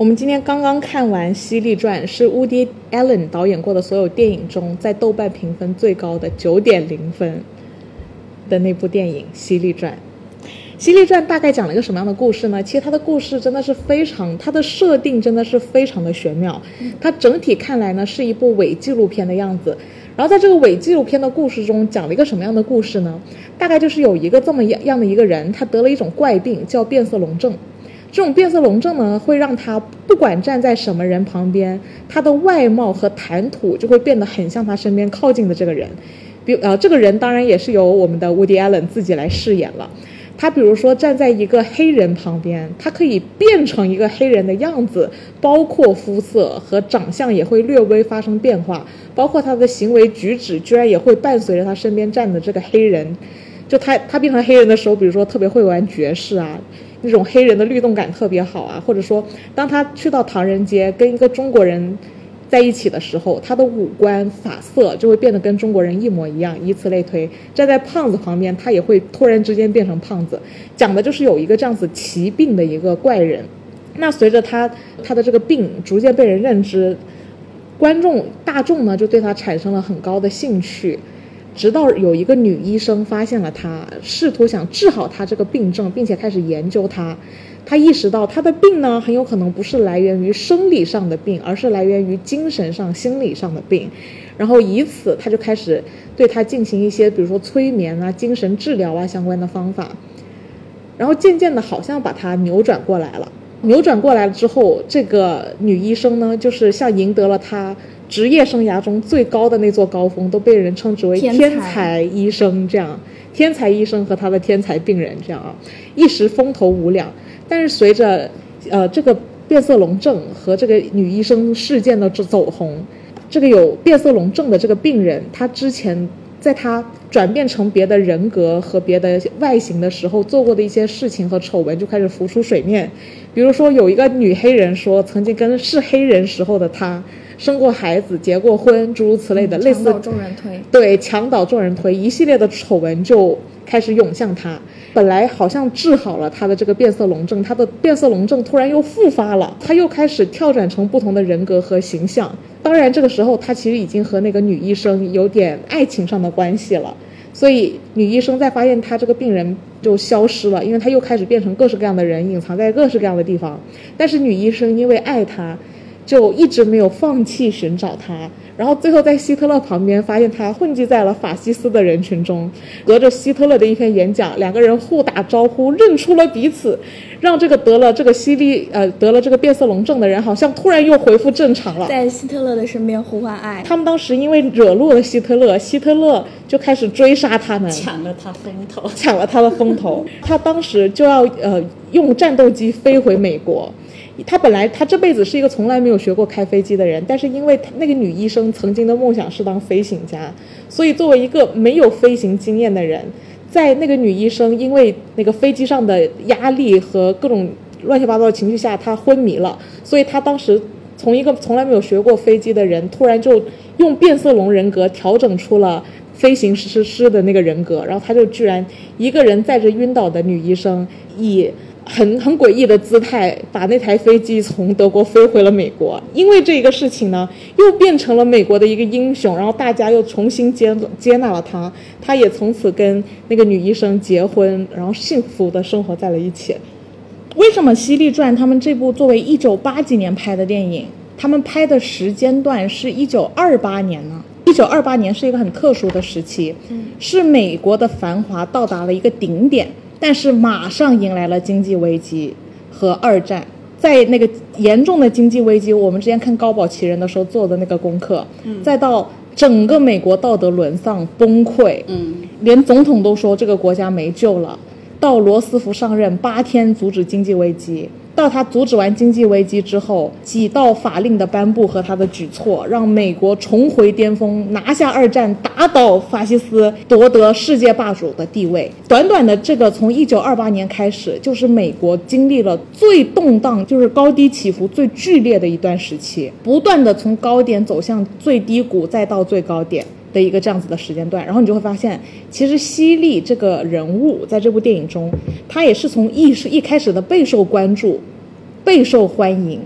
我们今天刚刚看完《犀利传》，是 Woody Allen 导演过的所有电影中，在豆瓣评分最高的九点零分的那部电影《犀利传》。《犀利传》大概讲了一个什么样的故事呢？其实它的故事真的是非常，它的设定真的是非常的玄妙。它整体看来呢是一部伪纪录片的样子。然后在这个伪纪录片的故事中，讲了一个什么样的故事呢？大概就是有一个这么样样的一个人，他得了一种怪病，叫变色龙症。这种变色龙症呢，会让他不管站在什么人旁边，他的外貌和谈吐就会变得很像他身边靠近的这个人。比呃，这个人当然也是由我们的 Woody Allen 自己来饰演了。他比如说站在一个黑人旁边，他可以变成一个黑人的样子，包括肤色和长相也会略微发生变化，包括他的行为举止居然也会伴随着他身边站的这个黑人。就他他变成黑人的时候，比如说特别会玩爵士啊。那种黑人的律动感特别好啊，或者说，当他去到唐人街跟一个中国人在一起的时候，他的五官发色就会变得跟中国人一模一样，以此类推。站在胖子旁边，他也会突然之间变成胖子。讲的就是有一个这样子奇病的一个怪人。那随着他他的这个病逐渐被人认知，观众大众呢就对他产生了很高的兴趣。直到有一个女医生发现了他，试图想治好他这个病症，并且开始研究他。他意识到他的病呢，很有可能不是来源于生理上的病，而是来源于精神上、心理上的病。然后以此，他就开始对他进行一些，比如说催眠啊、精神治疗啊相关的方法。然后渐渐的，好像把他扭转过来了。扭转过来了之后，这个女医生呢，就是像赢得了她。职业生涯中最高的那座高峰，都被人称之为天才医生，这样天才医生和他的天才病人，这样啊，一时风头无两。但是随着呃这个变色龙症和这个女医生事件的走红，这个有变色龙症的这个病人，他之前在他转变成别的人格和别的外形的时候做过的一些事情和丑闻就开始浮出水面。比如说有一个女黑人说，曾经跟是黑人时候的她。生过孩子、结过婚，诸如此类的，类似众人推，对，墙倒众人推，一系列的丑闻就开始涌向她。本来好像治好了她的这个变色龙症，她的变色龙症突然又复发了，她又开始跳转成不同的人格和形象。当然，这个时候她其实已经和那个女医生有点爱情上的关系了。所以女医生在发现她这个病人就消失了，因为他又开始变成各式各样的人，隐藏在各式各样的地方。但是女医生因为爱他。就一直没有放弃寻找他，然后最后在希特勒旁边发现他混迹在了法西斯的人群中，隔着希特勒的一篇演讲，两个人互打招呼，认出了彼此，让这个得了这个犀利呃得了这个变色龙症的人好像突然又恢复正常了，在希特勒的身边呼唤爱。他们当时因为惹怒了希特勒，希特勒就开始追杀他们，抢了他风头，抢了他的风头，他当时就要呃用战斗机飞回美国。他本来他这辈子是一个从来没有学过开飞机的人，但是因为那个女医生曾经的梦想是当飞行家，所以作为一个没有飞行经验的人，在那个女医生因为那个飞机上的压力和各种乱七八糟的情绪下，她昏迷了，所以她当时从一个从来没有学过飞机的人，突然就用变色龙人格调整出了飞行师师的那个人格，然后他就居然一个人载着晕倒的女医生以。很很诡异的姿态，把那台飞机从德国飞回了美国。因为这个事情呢，又变成了美国的一个英雄，然后大家又重新接接纳了他，他也从此跟那个女医生结婚，然后幸福的生活在了一起。为什么《犀利传》他们这部作为一九八几年拍的电影，他们拍的时间段是一九二八年呢？一九二八年是一个很特殊的时期，是美国的繁华到达了一个顶点。但是马上迎来了经济危机和二战，在那个严重的经济危机，我们之前看高保奇人的时候做的那个功课，再到整个美国道德沦丧崩溃，嗯，连总统都说这个国家没救了，到罗斯福上任八天阻止经济危机。到他阻止完经济危机之后，几道法令的颁布和他的举措，让美国重回巅峰，拿下二战，打倒法西斯，夺得世界霸主的地位。短短的这个从一九二八年开始，就是美国经历了最动荡，就是高低起伏最剧烈的一段时期，不断的从高点走向最低谷，再到最高点。的一个这样子的时间段，然后你就会发现，其实犀利这个人物在这部电影中，他也是从一是一开始的备受关注、备受欢迎，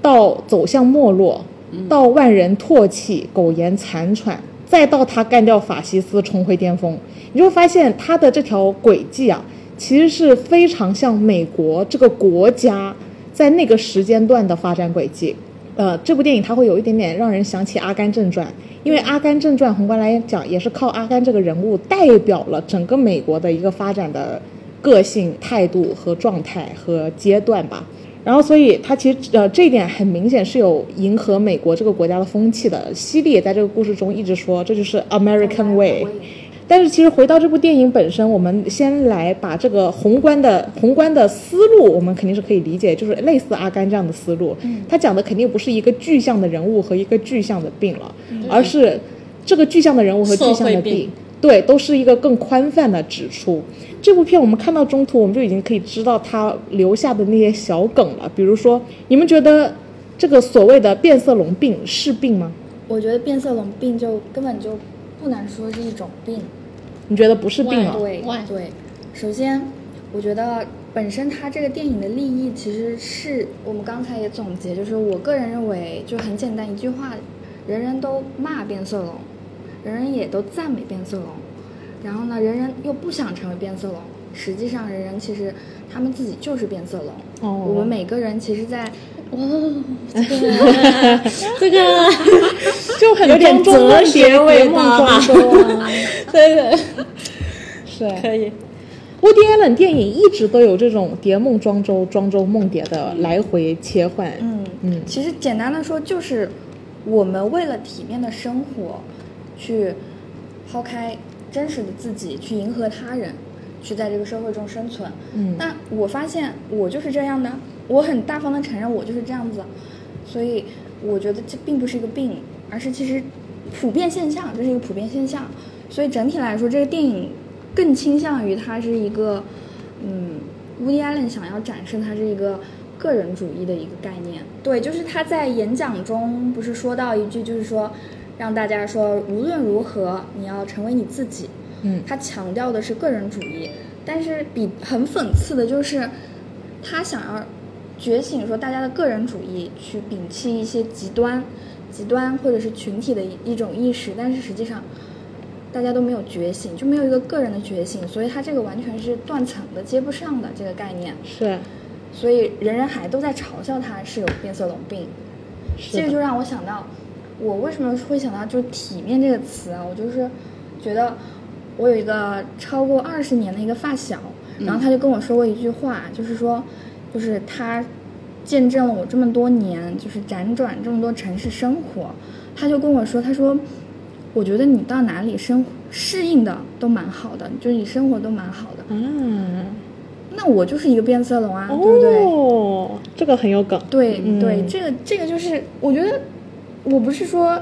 到走向没落，到万人唾弃、苟延残喘，再到他干掉法西斯、重回巅峰，你就会发现他的这条轨迹啊，其实是非常像美国这个国家在那个时间段的发展轨迹。呃，这部电影它会有一点点让人想起《阿甘正传》，因为《阿甘正传》宏观来讲也是靠阿甘这个人物代表了整个美国的一个发展的个性、态度和状态和阶段吧。然后，所以它其实呃这一点很明显是有迎合美国这个国家的风气的。犀利也在这个故事中一直说，这就是 American way。但是其实回到这部电影本身，我们先来把这个宏观的宏观的思路，我们肯定是可以理解，就是类似阿甘这样的思路。他讲的肯定不是一个具象的人物和一个具象的病了，而是这个具象的人物和具象的病，对，都是一个更宽泛的指出。这部片我们看到中途，我们就已经可以知道他留下的那些小梗了。比如说，你们觉得这个所谓的变色龙病是病吗？我觉得变色龙病就根本就不能说是一种病。你觉得不是病啊？对对，首先我觉得本身它这个电影的立意其实是我们刚才也总结，就是我个人认为就很简单一句话，人人都骂变色龙，人人也都赞美变色龙，然后呢，人人又不想成为变色龙。实际上，人人其实他们自己就是变色龙。哦我们每个人其实在，哦，这个这个就很有点庄周梦哲学味周啊，对对，是。可以。乌迪·艾伦电影一直都有这种蝶梦庄周、庄周梦蝶的来回切换。嗯嗯。其实简单的说，就是我们为了体面的生活，去抛开真实的自己，去迎合他人，去在这个社会中生存。嗯。那我发现我就是这样的，我很大方的承认我就是这样子，所以我觉得这并不是一个病，而是其实普遍现象，这是一个普遍现象。所以整体来说，这个电影更倾向于它是一个，嗯，乌迪·艾伦想要展示它是一个个人主义的一个概念。对，就是他在演讲中不是说到一句，就是说让大家说无论如何你要成为你自己。嗯他强调的是个人主义，但是比很讽刺的就是，他想要觉醒说大家的个人主义，去摒弃一些极端、极端或者是群体的一一种意识，但是实际上大家都没有觉醒，就没有一个个人的觉醒，所以他这个完全是断层的，接不上的这个概念，是所以人人还都在嘲笑他是有变色龙病。是这个就让我想到，我为什么会想到就“体面”这个词啊？我就是觉得我有一个超过二十年的一个发小，然后他就跟我说过一句话，就是说，就是他见证了我这么多年，就是辗转这么多城市生活，他就跟我说，他说，我觉得你到哪里生适应的都蛮好的，就是你生活都蛮好的。嗯，那我就是一个变色龙啊，对不对？哦，这个很有梗。对、嗯对，这个这个就是，我觉得我不是说，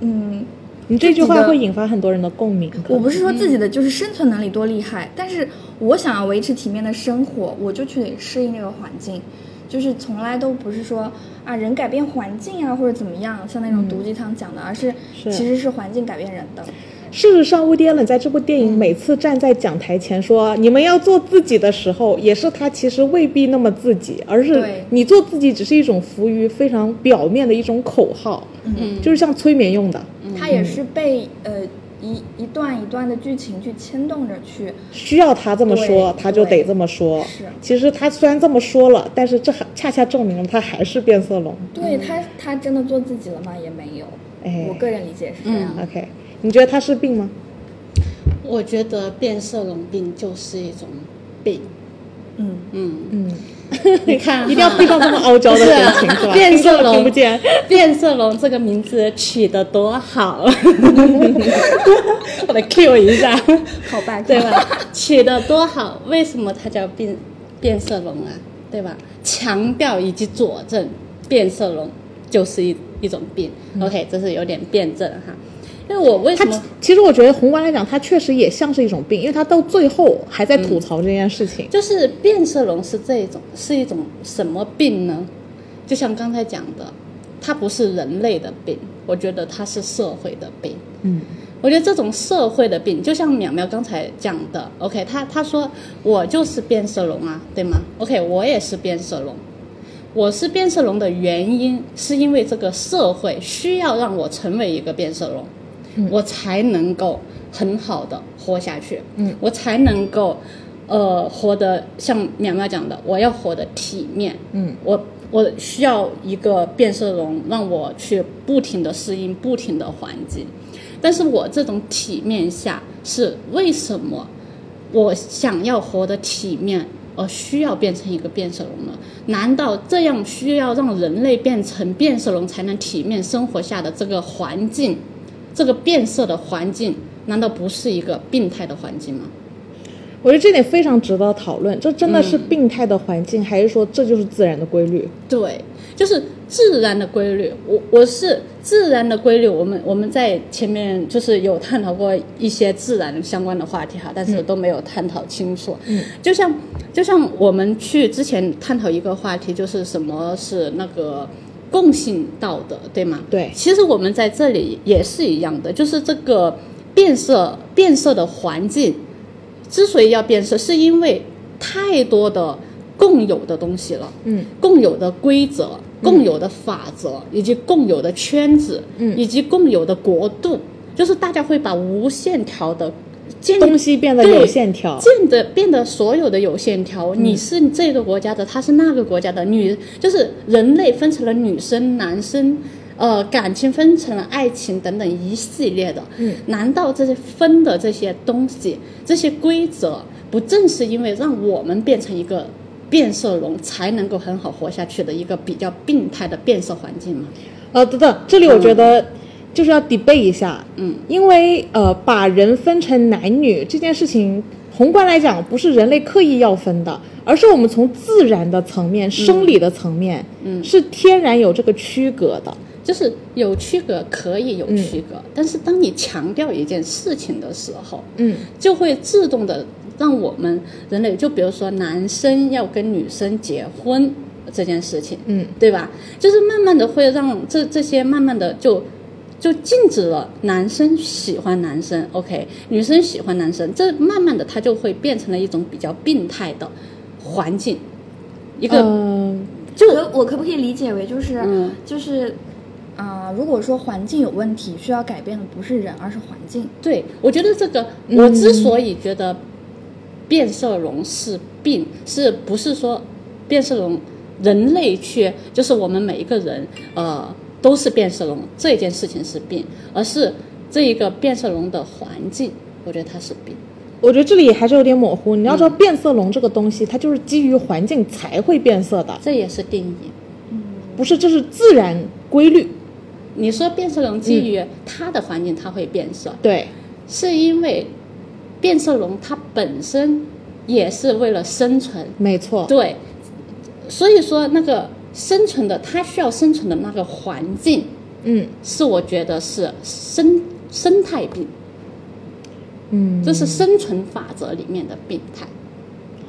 嗯，你这句话会引发很多人的共鸣。我不是说自己的就是生存能力多厉害，但是我想要维持体面的生活，我就去得适应那个环境，就是从来都不是说啊人改变环境啊或者怎么样，像那种毒鸡汤讲的，而是是其实是环境改变人的。事实上，乌迪·艾伦在这部电影每次站在讲台前说“你们要做自己”的时候，也是他其实未必那么自己，而是你做自己只是一种浮于非常表面的一种口号，嗯就是像催眠用的，他也是被呃一一段一段的剧情去牵动着去，需要他这么说，他就得这么说。是其实他虽然这么说了，但是这还恰恰证明了他还是变色龙。对他他真的做自己了吗？也没有。哎我个人理解是这样。OK，你觉得他是病吗？我觉得变色龙病就是一种病。嗯嗯，嗯，你看，一定要配上这么傲娇的表情是吧？变色龙听龙不见。变色龙这个名字取得多好，我来 Q 一下，好吧，对吧？取得多好，为什么它叫变变色龙啊？对吧？强调以及佐证变色龙就是一一种病。OK，这是有点辩证哈。因为我为什他么其实我觉得宏观来讲，它确实也像是一种病，因为他到最后还在吐槽这件事情。就是变色龙是这种是一种什么病呢？就像刚才讲的，它不是人类的病，我觉得它是社会的病。嗯，我觉得这种社会的病，就像淼淼刚才讲的，OK，他他说我就是变色龙啊，对吗？OK，我也是变色龙，我是变色龙的原因，是因为这个社会需要让我成为一个变色龙，嗯我才能够很好的活下去，嗯，我才能够，呃，活得像淼淼讲的，我要活得体面，嗯，我我需要一个变色龙让我去不停的适应不停的环境，但是我这种体面下是为什么我想要活得体面，而需要变成一个变色龙呢？难道这样需要让人类变成变色龙才能体面生活下的这个环境，这个变色的环境，难道不是一个病态的环境吗？我觉得这点非常值得讨论。这真的是病态的环境，还是说这就是自然的规律？对，就是自然的规律。我我是自然的规律。我们我们在前面就是有探讨过一些自然相关的话题哈，但是都没有探讨清楚。嗯，就像就像我们去之前探讨一个话题，就是什么是那个共性道德，对吗？对其实我们在这里也是一样的，就是这个变色变色的环境，之所以要变色，是因为太多的共有的东西了。嗯，共有的规则、共有的法则，以及共有的圈子，嗯以及共有的国度，就是大家会把无限条的建东西变得有线条。变得变得所有的有线条，你是这个国家的，他是那个国家的，女就是人类分成了女生、男生，呃，感情分成了爱情等等一系列的。嗯，难道这些分的这些东西、这些规则，不正是因为让我们变成一个变色龙，才能够很好活下去的一个比较病态的变色环境吗？啊，等等，这里我觉得就是要 debate 一下，嗯，因为呃，把人分成男女这件事情，宏观来讲不是人类刻意要分的，而是我们从自然的层面、生理的层面，嗯。是天然有这个区隔的。就是有区隔可以有嗯区隔，但是当你强调一件事情的时候，嗯。就会自动的让我们人类，就比如说男生要跟女生结婚这件事情，嗯。对吧？就是慢慢的会让这这些慢慢的就就禁止了男生喜欢男生，OK，女生喜欢男生，这慢慢的它就会变成了一种比较病态的环境，一个、嗯就可我可不可以理解为就是、嗯。就是，啊、如果说环境有问题，需要改变的不是人，而是环境。对，我觉得这个，嗯。我之所以觉得变色龙是病，是不是说变色龙人类去，就是我们每一个人，呃，都是变色龙这件事情是病，而是这一个变色龙的环境，我觉得它是病。我觉得这里还是有点模糊。你要知道，变色龙这个东西，它就是基于环境才会变色的，这也是定义。不是这是自然规律。你说变色龙基于它的环境它会变色，对，是因为变色龙它本身也是为了生存，没错。对，所以说那个生存的，它需要生存的那个环境，嗯是我觉得是生生态病，嗯，这是生存法则里面的病态。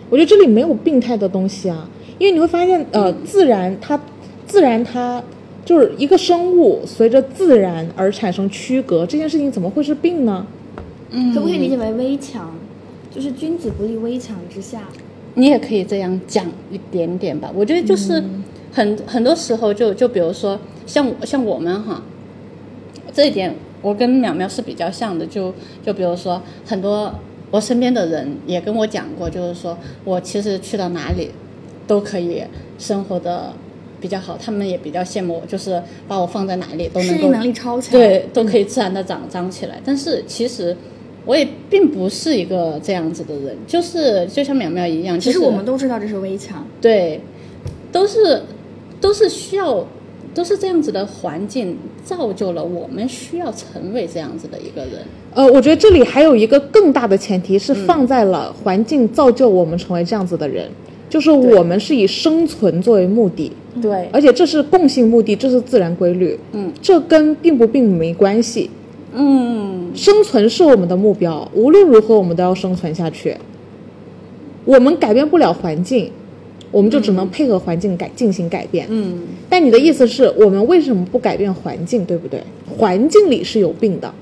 我觉得这里没有病态的东西啊，因为你会发现，呃，自然它，自然它就是一个生物随着自然而产生区隔，这件事情怎么会是病呢？嗯可不可以理解为危墙？就是君子不立危墙之下。你也可以这样讲一点点吧。我觉得就是很、很多时候就就比如说像我像我们哈，这一点我跟淼淼是比较像的。就就比如说很多我身边的人也跟我讲过，就是说我其实去到哪里都可以生活的比较好，他们也比较羡慕我，就是把我放在哪里都能够适应能力超强。对，都可以自然的长长起来。但是其实我也并不是一个这样子的人，就是就像淼淼一样，就是其实我们都知道这是危墙。对，都是都是需要都是这样子的环境造就了我们需要成为这样子的一个人。呃，我觉得这里还有一个更大的前提是放在了环境造就我们成为这样子的人，就是我们是以生存作为目的，对，而且这是共性目的，这是自然规律，嗯，这跟并不并没关系。嗯，生存是我们的目标，无论如何我们都要生存下去。我们改变不了环境，我们就只能配合环境改进行改变。嗯，但你的意思是我们为什么不改变环境，对不对？环境里是有病的。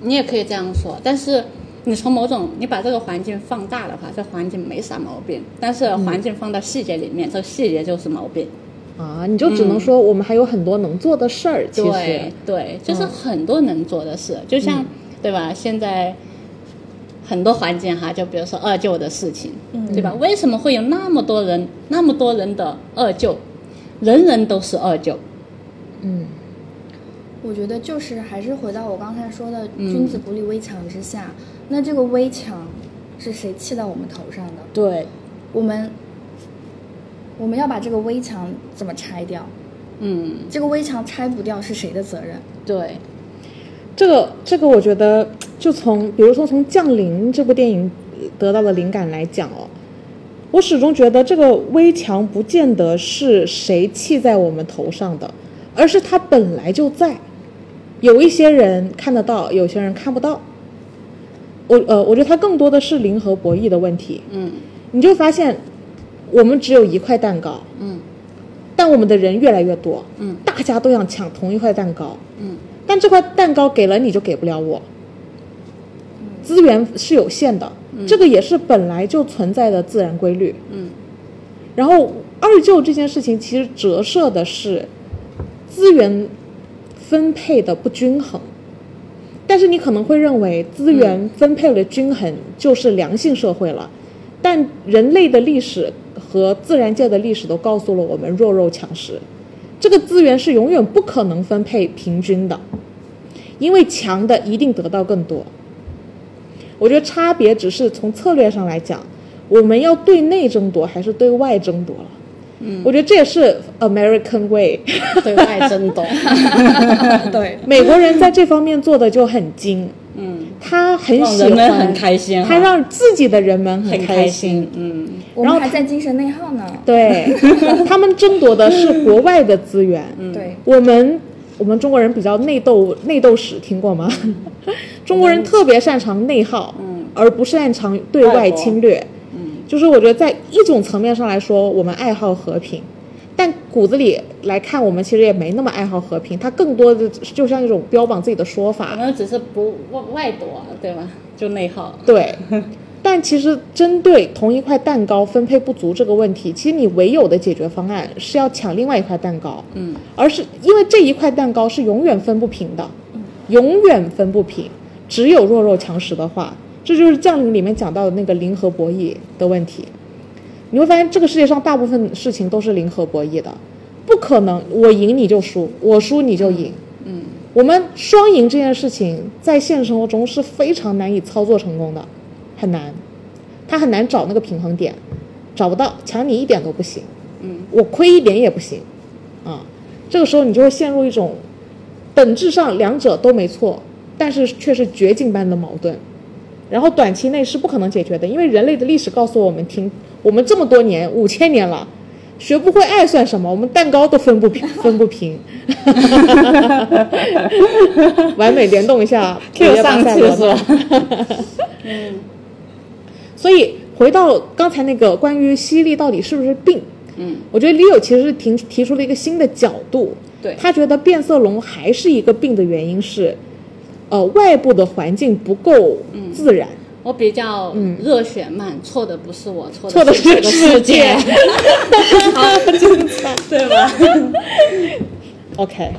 你也可以这样说，但是你从某种你把这个环境放大的话，这环境没啥毛病，但是环境放到细节里面，这细节就是毛病。啊，你就只能说我们还有很多能做的事儿。其实对，对，就是很多能做的事，就像、对吧？现在很多环境哈，就比如说二舅的事情，对吧？为什么会有那么多人，那么多人的二舅，人人都是二舅？嗯，我觉得就是还是回到我刚才说的“君子不立危墙之下”那这个危墙是谁砌到我们头上的？对，我们我们要把这个危墙怎么拆掉？嗯，这个危墙拆不掉是谁的责任？对，这个这个，我觉得就从比如说从《降临》这部电影得到的灵感来讲哦，我始终觉得这个危墙不见得是谁砌在我们头上的，而是它本来就在。有一些人看得到，有些人看不到。我呃，我觉得它更多的是零和博弈的问题。嗯你就发现，我们只有一块蛋糕，嗯但我们的人越来越多，嗯大家都想抢同一块蛋糕，嗯但这块蛋糕给了你就给不了我，资源是有限的，这个也是本来就存在的自然规律。嗯然后二舅这件事情其实折射的是资源分配的不均衡，但是你可能会认为资源分配了均衡就是良性社会了，但人类的历史和自然界的历史都告诉了我们弱肉强食，这个资源是永远不可能分配平均的，因为强的一定得到更多。我觉得差别只是从策略上来讲，我们要对内争夺还是对外争夺了。嗯，我觉得这也是 American way。对外争夺。对，美国人在这方面做的就很精，嗯，他很喜欢，人们很开心哈他让自己的人们很开心。嗯然后还在精神内耗呢。对，他们争夺的是国外的资源。嗯对，我们我们中国人比较内斗，内斗史听过吗？中国人特别擅长内耗，嗯而不擅长对外侵略。嗯就是我觉得在一种层面上来说，我们爱好和平，但骨子里来看，我们其实也没那么爱好和平。它更多的就像一种标榜自己的说我法，们只是不外外夺，对吧？就内耗。对。但其实针对同一块蛋糕分配不足这个问题，其实你唯有的解决方案是要抢另外一块蛋糕，嗯而是因为这一块蛋糕是永远分不平的，永远分不平。只有弱肉强食的话，这就是《降临》里面讲到的那个零和博弈的问题。你会发现，这个世界上大部分事情都是零和博弈的，不可能我赢你就输，我输你就赢。嗯我们双赢这件事情在现实生活中是非常难以操作成功的，很难，他很难找那个平衡点，找不到，抢你一点都不行，嗯我亏一点也不行，啊，这个时候你就会陷入一种本质上两者都没错，但是却是绝境般的矛盾，然后短期内是不可能解决的，因为人类的历史告诉我们，听我们这么多年五千年了。学不会爱算什么？我们蛋糕都分不平，分不平。完美联动一下 Q 上去是吧？嗯所以回到刚才那个关于犀利到底是不是病，嗯我觉得李友其实提提出了一个新的角度，对他觉得变色龙还是一个病的原因是，呃，外部的环境不够自然。我比较热血慢，错的不是我，错错的是是这个世界，对吧？OK。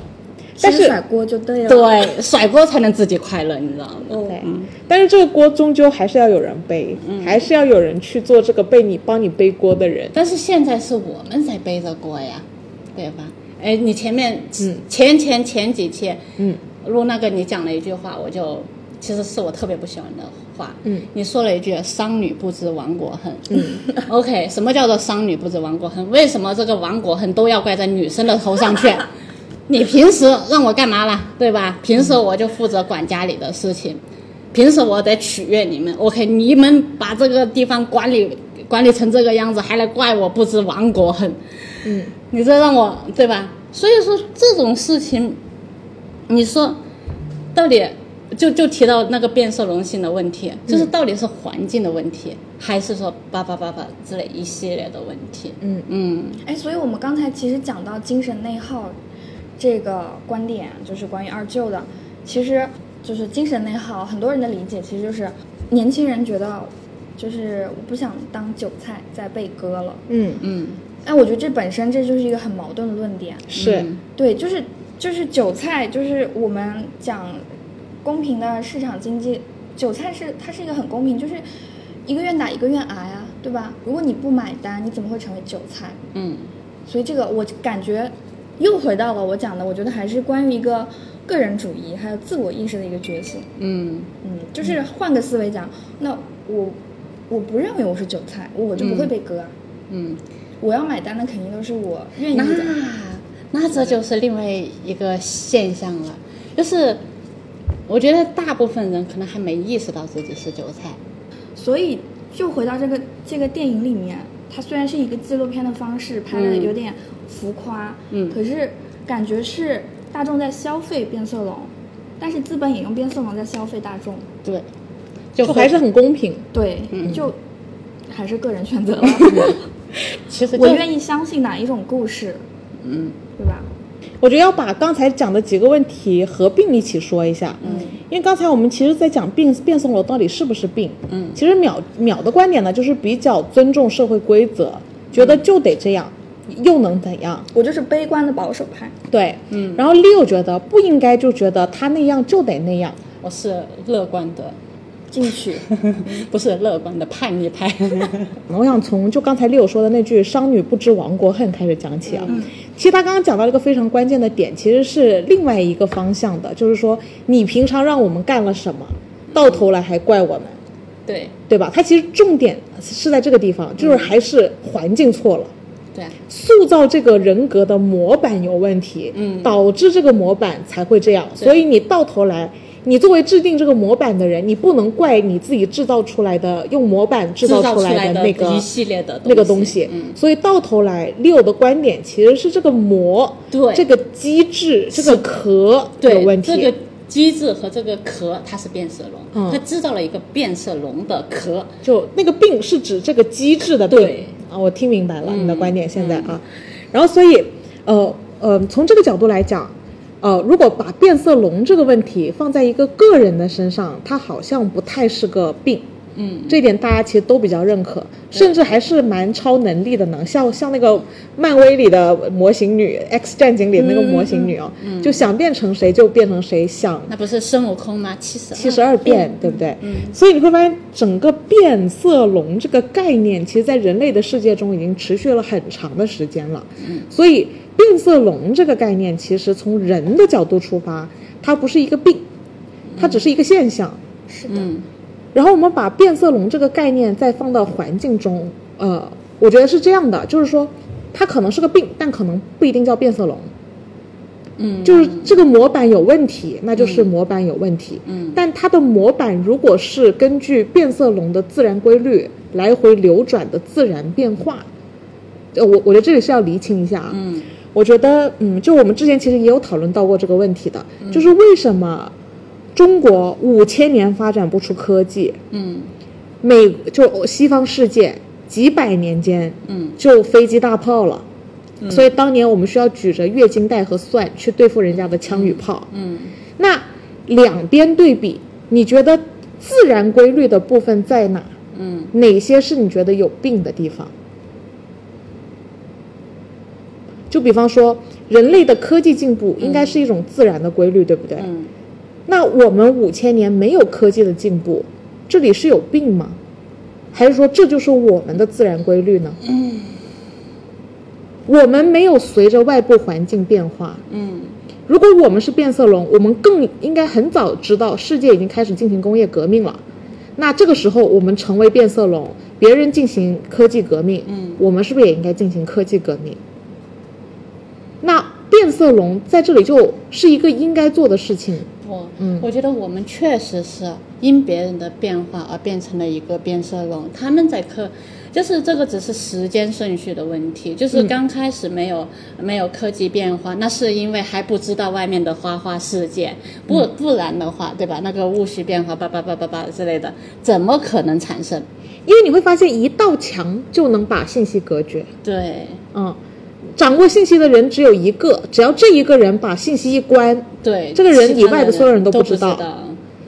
其但是甩锅就对了。对，甩锅才能自己快乐，你知道吗？对，但是这个锅终究还是要有人背，还是要有人去做这个背你帮你背锅的人。但是现在是我们在背着锅呀，对吧？哎，你前面嗯前前前几期嗯录那个你讲了一句话，我就其实是我特别不喜欢的话。嗯，你说了一句“商女不知亡国恨”。嗯，OK，什么叫做商女不知亡国恨？为什么这个亡国恨都要怪在女生的头上去？你平时让我干嘛啦？对吧？平时我就负责管家里的事情，平时我得取悦你们。OK，你们把这个地方管理管理成这个样子，还来怪我不知亡国恨？嗯，你这让我对吧？所以说这种事情，你说到底就就提到那个变色龙性的问题，就是到底是环境的问题，还是说叭叭叭叭之类一系列的问题？嗯嗯哎，所以我们刚才其实讲到精神内耗这个观点，就是关于二舅的，其实就是精神内耗，很多人的理解其实就是年轻人觉得，就是我不想当韭菜再被割了。嗯，嗯，哎，我觉得这本身这就是一个很矛盾的论点。是，嗯对，就是就是韭菜，就是我们讲公平的市场经济，韭菜是它是一个很公平，就是一个愿打一个愿挨啊，对吧？如果你不买单，你怎么会成为韭菜？嗯，所以这个我感觉又回到了我讲的，我觉得还是关于一个个人主义还有自我意识的一个觉醒。嗯，嗯，就是换个思维讲，那我我不认为我是韭菜，我就不会被割啊。嗯，我要买单的肯定都是我愿意那的。那这就是另外一个现象了，就是我觉得大部分人可能还没意识到自己是韭菜。所以又回到这个这个电影里面，它虽然是一个纪录片的方式，拍的嗯有点浮夸，嗯可是感觉是大众在消费变色龙，但是资本也用变色龙在消费大众，对，就还是很公平。对，嗯就还是个人选择了。其实我愿意相信哪一种故事，嗯对吧？我觉得要把刚才讲的几个问题合并一起说一下。嗯因为刚才我们其实，在讲病变色龙到底是不是病。嗯其实淼淼的观点呢，就是比较尊重社会规则，觉得就得这样，又能怎样？我就是悲观的保守派。对，嗯，然后 Leo 觉得不应该，就觉得他那样就得那样。我是乐观的，进取，不是乐观的叛逆派。我想从就刚才 Leo 说的那句“商女不知亡国恨”开始讲起啊。其实他刚刚讲到了一个非常关键的点，其实是另外一个方向的，就是说你平常让我们干了什么，到头来还怪我们。对对吧？它其实重点是在这个地方，就是还是环境错了，塑造这个人格的模板有问题，嗯。导致这个模板才会这样。所以你到头来，你作为制定这个模板的人，你不能怪你自己制造出来的用模板制制造造出来的那个一系列的那个东西。嗯，所以到头来，Leo 的观点其实是这个模，对。这个机制，这个壳有问题。这个机制和这个壳，它是变色龙，嗯。它制造了一个变色龙的壳。就那个病是指这个机制的病。对。啊，我听明白了、嗯你的观点现在啊，然后所以呃呃，从这个角度来讲，呃，如果把变色龙这个问题放在一个个人的身上，它好像不太是个病。嗯，这点大家其实都比较认可，甚至还是蛮超能力的呢。像像那个漫威里的模型女，《X 战警》里那个模型女哦，就想变成谁就变成谁，想那不是孙悟空吗？七十七十二变，对不对？嗯所以你会发现，整个变色龙这个概念，其实在人类的世界中已经持续了很长的时间了。嗯所以变色龙这个概念，其实从人的角度出发，它不是一个病，它只是一个现象。是的，嗯然后我们把变色龙这个概念再放到环境中，呃，我觉得是这样的，就是说，它可能是个病，但可能不一定叫变色龙。嗯，就是这个模板有问题，那就是模板有问题。嗯但它的模板如果是根据变色龙的自然规律来回流转的自然变化，呃，我我觉得这里是要厘清一下啊。嗯我觉得，嗯，就我们之前其实也有讨论到过这个问题的，嗯就是为什么中国五千年发展不出科技，嗯美就西方世界几百年间嗯就飞机大炮了。所以当年我们需要举着月经带和蒜去对付人家的枪与炮。嗯那两边对比，你觉得自然规律的部分在哪？嗯哪些是你觉得有病的地方？就比方说，人类的科技进步应该是一种自然的规律，对不对？嗯，那我们五千年没有科技的进步，这里是有病吗？还是说这就是我们的自然规律呢？嗯，我们没有随着外部环境变化。嗯如果我们是变色龙，我们更应该很早知道世界已经开始进行工业革命了。那这个时候，我们成为变色龙，别人进行科技革命，嗯我们是不是也应该进行科技革命？那变色龙在这里就是一个应该做的事情。我嗯我觉得我们确实是因别人的变化而变成了一个变色龙。他们在科，就是这个只是时间顺序的问题。就是刚开始没有、没有科技变化，那是因为还不知道外面的花花世界，不、不然的话，对吧？那个戊戌变化叭叭叭叭叭之类的，怎么可能产生？因为你会发现，一道墙就能把信息隔绝。对嗯，掌握信息的人只有一个，只要这一个人把信息一关，对，这个人以外的所有人都都不知道道。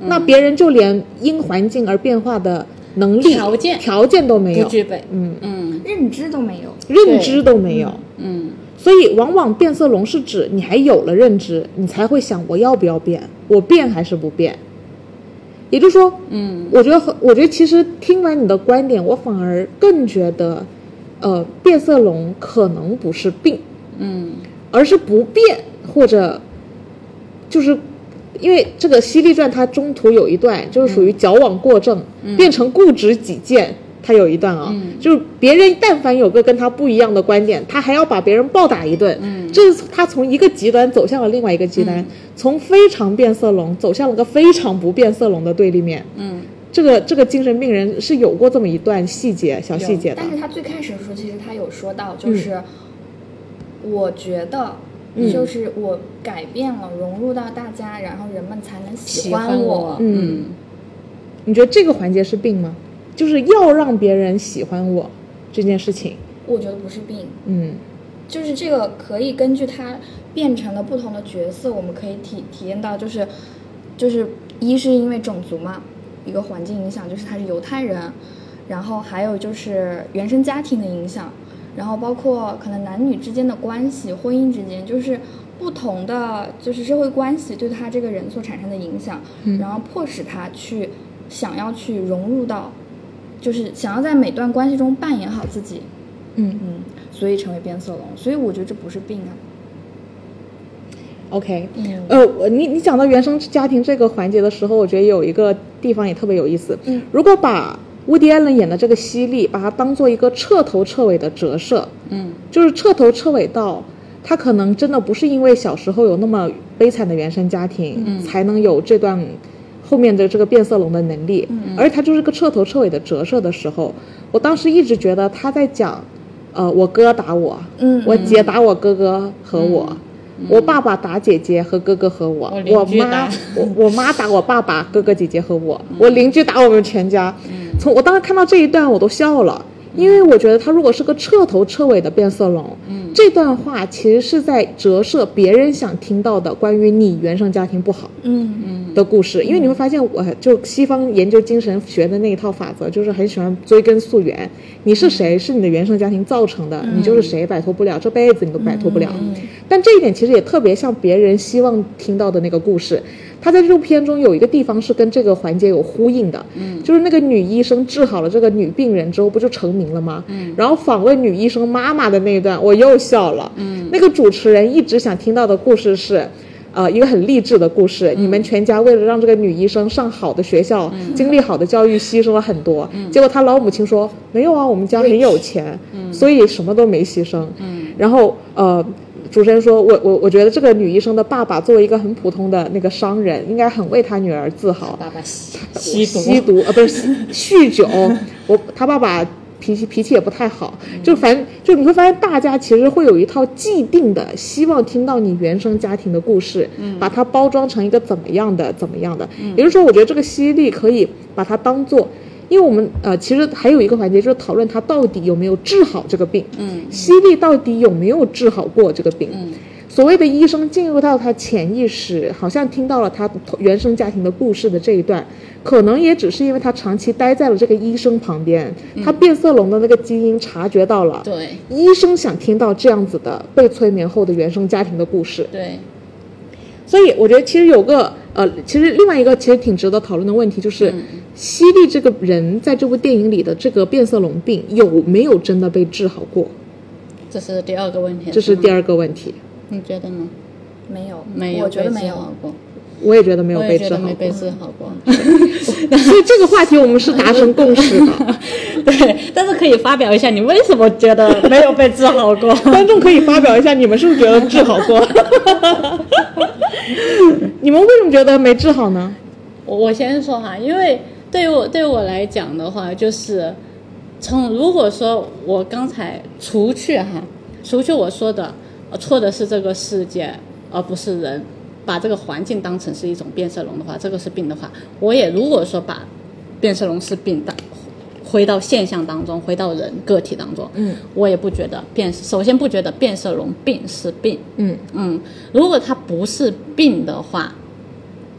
那别人就连因环境而变化的能力条件条件都没有，不具备。嗯，嗯认知都没有。认知都没有。嗯所以，往往变色龙是指你还有了认知，你才会想我要不要变，我变还是不变。也就是说，嗯我觉得很，我觉得其实听完你的观点，我反而更觉得，呃，变色龙可能不是病，嗯而是不变，或者就是因为这个《犀利传》它中途有一段就是属于矫枉过正，变成固执己见。它有一段啊，就是别人但凡有个跟他不一样的观点，他还要把别人暴打一顿。嗯，这是他从一个极端走向了另外一个极端，从非常变色龙走向了个非常不变色龙的对立面。嗯这个这个精神病人是有过这么一段细节小细节的但。是他最开始的时候，其实他有说到，就是、我觉得。嗯就是我改变了，融入到大家，然后人们才能喜喜欢我我。嗯你觉得这个环节是病吗？就是要让别人喜欢我这件事情。我觉得不是病，嗯就是这个可以根据他变成了不同的角色，我们可以体体验到，就是就是一是因为种族嘛，一个环境影响，就是他是犹太人，然后还有就是原生家庭的影响，然后包括可能男女之间的关系、婚姻之间，就是不同的就是社会关系对他这个人所产生的影响，然后迫使他去想要去融入到，就是想要在每段关系中扮演好自己，嗯嗯，所以成为变色龙。所以我觉得这不是病啊。，OK。嗯呃，你你讲到原生家庭这个环节的时候，我觉得有一个地方也特别有意思。嗯，如果把乌迪·艾伦演的这个犀利，把它当做一个彻头彻尾的折射，嗯就是彻头彻尾到他可能真的不是因为小时候有那么悲惨的原生家庭，嗯才能有这段后面的这个变色龙的能力，嗯而他就是个彻头彻尾的折射的时候，我当时一直觉得他在讲，呃，我哥打我，嗯我姐打我哥哥和我。我爸爸打姐姐和哥哥和我，我妈我我妈打我爸爸、哥哥、姐姐和我，我邻居打我们全家。从我当时看到这一段，我都笑了，因为我觉得他如果是个彻头彻尾的变色龙，这段话其实是在折射别人想听到的关于你原生家庭不好嗯的故事。因为你会发现，我就西方研究精神学的那一套法则，就是很喜欢追根溯源。你是谁，是你的原生家庭造成的，你就是谁，摆脱不了，这辈子你都摆脱不了。但这一点其实也特别像别人希望听到的那个故事。他在这部片中有一个地方是跟这个环节有呼应的，嗯，就是那个女医生治好了这个女病人之后，不就成名了吗？嗯，然后访问女医生妈妈的那一段，我又笑了。嗯，那个主持人一直想听到的故事是。呃，一个很励志的故事。你们全家为了让这个女医生上好的学校，经历好的教育，牺牲了很多。结果她老母亲说：“没有啊，我们家很有钱，所以什么都没牺牲。”然后呃，主持人说：“我我我觉得这个女医生的爸爸作为一个很普通的那个商人，应该很为他女儿自豪。爸爸吸吸毒，吸毒呃不是酗酒，我他爸爸脾气脾气也不太好，就反正就你会发现大家其实会有一套既定的希望听到你原生家庭的故事，把它包装成一个怎么样的怎么样的，也就是说，我觉得这个犀利可以把它当做。因为我们呃，其实还有一个环节就是讨论他到底有没有治好这个病，嗯。犀利到底有没有治好过这个病，嗯。所谓的医生进入到他潜意识，好像听到了他原生家庭的故事的这一段，可能也只是因为他长期待在了这个医生旁边，他变色龙的那个基因察觉到了，对。医生想听到这样子的被催眠后的原生家庭的故事，对，所以我觉得其实有个呃，其实另外一个其实挺值得讨论的问题就是，犀利这个人在这部电影里的这个变色龙病有没有真的被治好过？这是第二个问题。这是第二个问题，你觉得呢？没有，没有我觉得没有被治好。过，我也觉得没有被治好过也觉得没。被治好过。所以这个话题我们是达成共识的，对，但是可以发表一下你为什么觉得没有被治好过？观众可以发表一下，你们是不是觉得治好过？你们为什么觉得没治好呢？我我先说哈，因为对于我对于我来讲的话，就是从如果说我刚才除去哈，除去我说的呃错的是这个世界，而不是人，把这个环境当成是一种变色龙的话，这个是病的话，我也如果说把变色龙是病的。回到现象当中，回到人个体当中，嗯，我也不觉得变，首先不觉得变色龙病是病，嗯嗯，如果它不是病的话，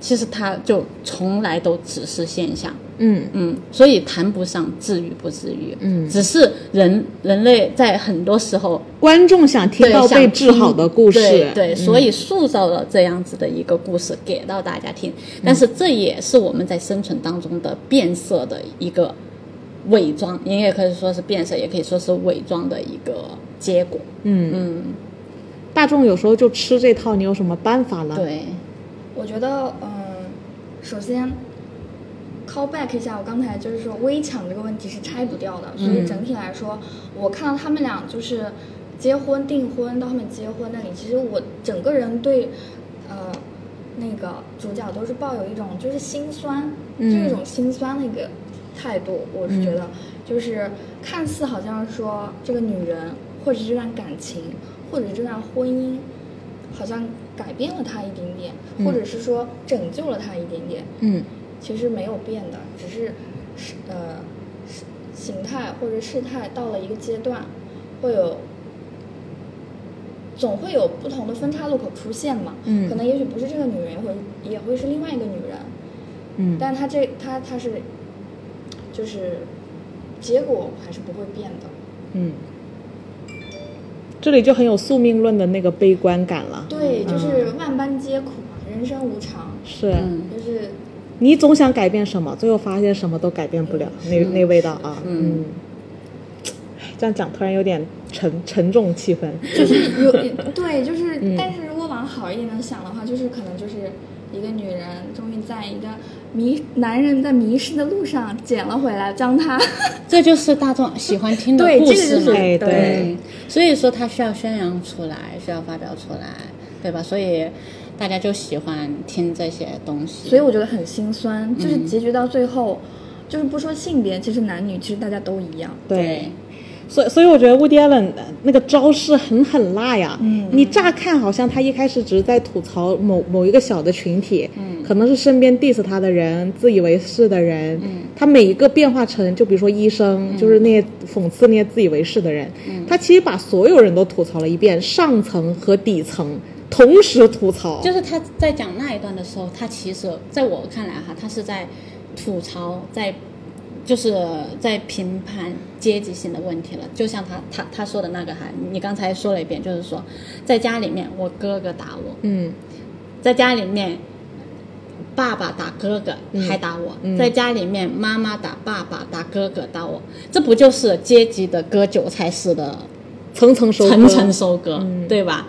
其实它就从来都只是现象。嗯。嗯，所以谈不上治愈不治愈，嗯。只是人人类在很多时候观众想听到被治好的故事，对对，嗯。所以塑造了这样子的一个故事给到大家听。但是这也是我们在生存当中的变色的一个伪装，你也可以说是变色，也可以说是伪装的一个结果。嗯，嗯，大众有时候就吃这套，你有什么办法呢？，对，我觉得，嗯，首先 call back 一下，我刚才就是说微抢这个问题是拆不掉的，所以整体来说，我看到他们俩就是结婚订婚到后面结婚那里，其实我整个人对，呃，那个主角都是抱有一种就是心酸，嗯。就是一种心酸的一个态度，我是觉得，就是看似好像说这个女人或者这段感情或者这段婚姻。好像改变了他一点点，或者是说拯救了他一点点，嗯其实没有变的，只是是呃是形态或者事态到了一个阶段，会有总会有不同的分岔路口出现嘛。嗯可能也许不是这个女人，也会也会是另外一个女人，嗯，但她这她她是就是结果还是不会变的。嗯，这里就很有宿命论的那个悲观感了。对，嗯就是万般皆苦嘛，人生无常，是、嗯就是你总想改变什么，最后发现什么都改变不了，那那味道啊，嗯嗯。这样讲突然有点沉沉重气氛。就是有对，就是，嗯但是如果往好一点的想的话，就是可能就是一个女人终于在一个迷男人在迷失的路上捡了回来，将他 这就是大众喜欢听的对这个故事嘛。就是哎对嗯所以说他需要宣扬出来，需要发表出来，对吧？所以大家就喜欢听这些东西。所以我觉得很心酸，就是嗯。结局到最后，就是不说性别，其实男女其实大家都一样。对，所以所以我觉得 Woody Allen 的那个招式很狠辣呀。嗯。你乍看好像他一开始只是在吐槽某某一个小的群体，嗯。可能是身边 diss 他的人、自以为是的人，嗯。他每一个变化成，就比如说医生，就是那些讽刺那些自以为是的人，嗯。他其实把所有人都吐槽了一遍，上层和底层同时吐槽，就是他在讲那一段的时候，他其实在我看来哈，他是在吐槽，在就是在评判阶级性的问题了。就像他他他说的那个哈，你刚才说了一遍，就是说在家里面我哥哥打我，嗯。在家里面爸爸打哥哥还打我，嗯。在家里面妈妈打爸爸打哥哥打我，这不就是阶级的割韭菜式的层层收割，层层收割，嗯。对吧？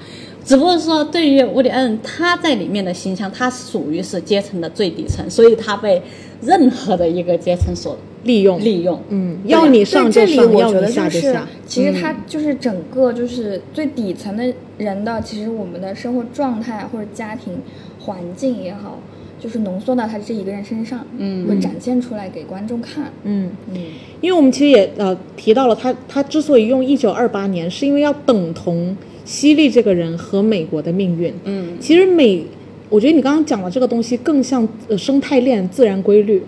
只不过说，对于伍迪·艾伦他在里面的形象，他属于是阶层的最底层，所以他被任何的一个阶层所利用，利用。嗯，要你上就上，要你我觉得下就下，，其实他就是整个就是最底层的人的，其实我们的生活状态或者家庭环境也好，就是浓缩到他这一个人身上，嗯会展现出来给观众看。嗯。嗯，因为我们其实也呃提到了他，他之所以用一九二八年，是因为要等同西利这个人和美国的命运。嗯。其实美，我觉得你刚刚讲的这个东西更像呃生态链、自然规律。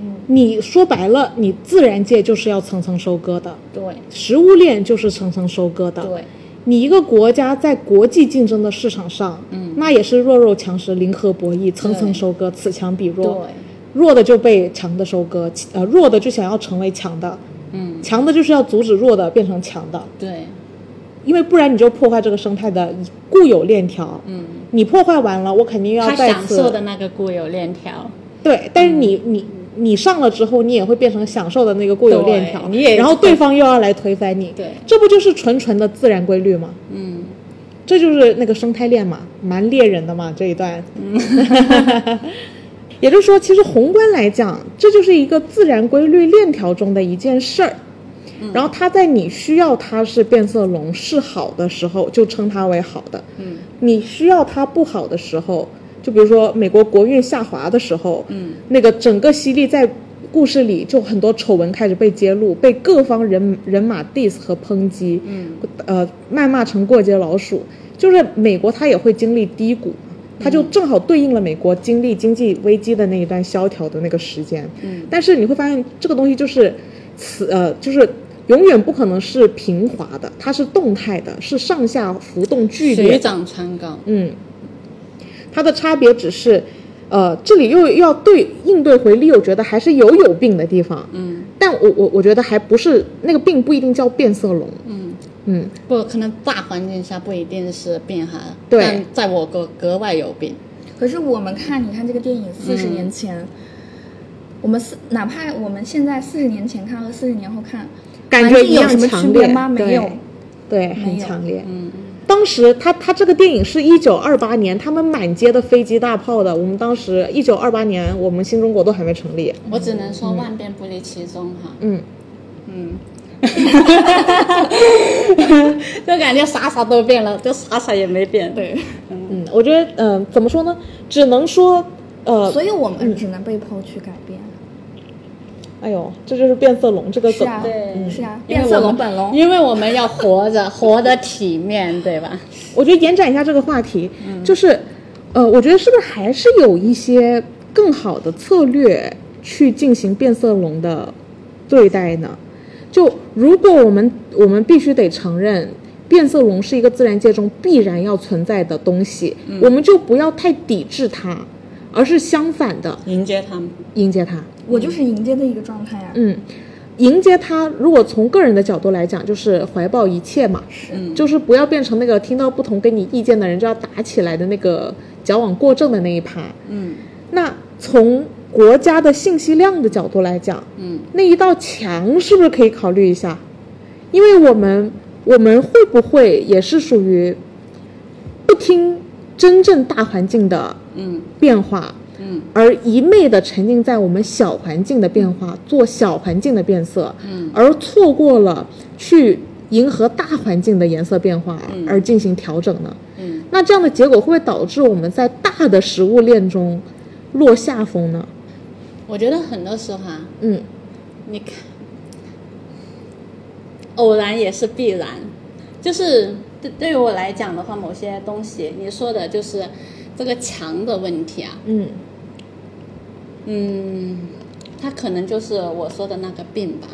嗯，你说白了，你自然界就是要层层收割的，对。食物链就是层层收割的。对，你一个国家在国际竞争的市场上，嗯。那也是弱肉强食、零和博弈，层层收割，此强彼弱。对，弱的就被强的收割，呃，弱的就想要成为强的，嗯。强的就是要阻止弱的变成强的，对，因为不然你就破坏这个生态的固有链条。嗯，你破坏完了，我肯定要再次享受的那个固有链条，对，但是你、你你上了之后，你也会变成享受的那个固有链条，你也然后对方又要来推翻你，对这不就是纯纯的自然规律吗？嗯这就是那个生态链嘛，蛮猎人的嘛这一段。嗯 也就是说，其实宏观来讲，这就是一个自然规律链条中的一件事儿。然后它在你需要它是变色龙是好的时候，就称它为好的；嗯你需要它不好的时候，就比如说美国国运下滑的时候，嗯那个整个犀利在故事里就很多丑闻开始被揭露，被各方人人马 diss 和抨击，嗯呃，谩骂成过街老鼠。就是美国它也会经历低谷，它就正好对应了美国经历经济危机的那一段萧条的那个时间。嗯但是你会发现这个东西就是，此呃就是。永远不可能是平滑的，它是动态的，是上下浮动剧烈。水涨船高，嗯，它的差别只是，呃，这里又又要对应对回 Leo 觉得还是有有病的地方，嗯。但我我我觉得还不是那个病不一定叫变色龙，嗯，嗯，不可能大环境下不一定是病哈，对。但在我国格外有病。可是我们看，你看这个电影四十年前，我们四哪怕我们现在四十年前看和四十年后看，感觉一样强烈吗？没对有。对，很强烈。嗯，当时他他这个电影是一九二八年，他们满街的飞机大炮的。我们当时一九二八年，我们新中国都还没成立。我只能说万变不离其宗哈。嗯，嗯，就感觉啥啥都变了，就啥啥也没变。对，嗯，我觉得，嗯、怎么说呢？只能说，呃，所以我们只能被迫去改变。哎呦，这就是变色龙这个梗。啊，对是啊，变色龙本龙。因为我们要活着，活得体面，对吧？我觉得延展一下这个话题，就是，呃，我觉得是不是还是有一些更好的策略去进行变色龙的对待呢？就如果我们我们必须得承认，变色龙是一个自然界中必然要存在的东西，我们就不要太抵制它，而是相反的迎接它们。迎接它。我就是迎接的一个状态啊。嗯，迎接他，如果从个人的角度来讲，就是怀抱一切嘛，嗯。就是不要变成那个听到不同跟你意见的人就要打起来的那个矫枉过正的那一趴。嗯。那从国家的信息量的角度来讲，嗯，那一道墙是不是可以考虑一下？因为我们我们会不会也是属于不听真正大环境的嗯。变化，嗯而一昧的沉浸在我们小环境的变化，做小环境的变色，嗯。而错过了去迎合大环境的颜色变化嗯。而进行调整呢？嗯，那这样的结果会不会导致我们在大的食物链中落下风呢？我觉得很多时候啊，嗯。你看，偶然也是必然，就是对对于我来讲的话，某些东西你说的就是这个墙的问题啊，嗯嗯，它可能就是我说的那个病吧。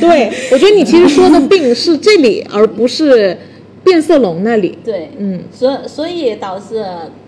对，我觉得你其实说的病是这里，而不是变色龙那里。对，嗯所所以导致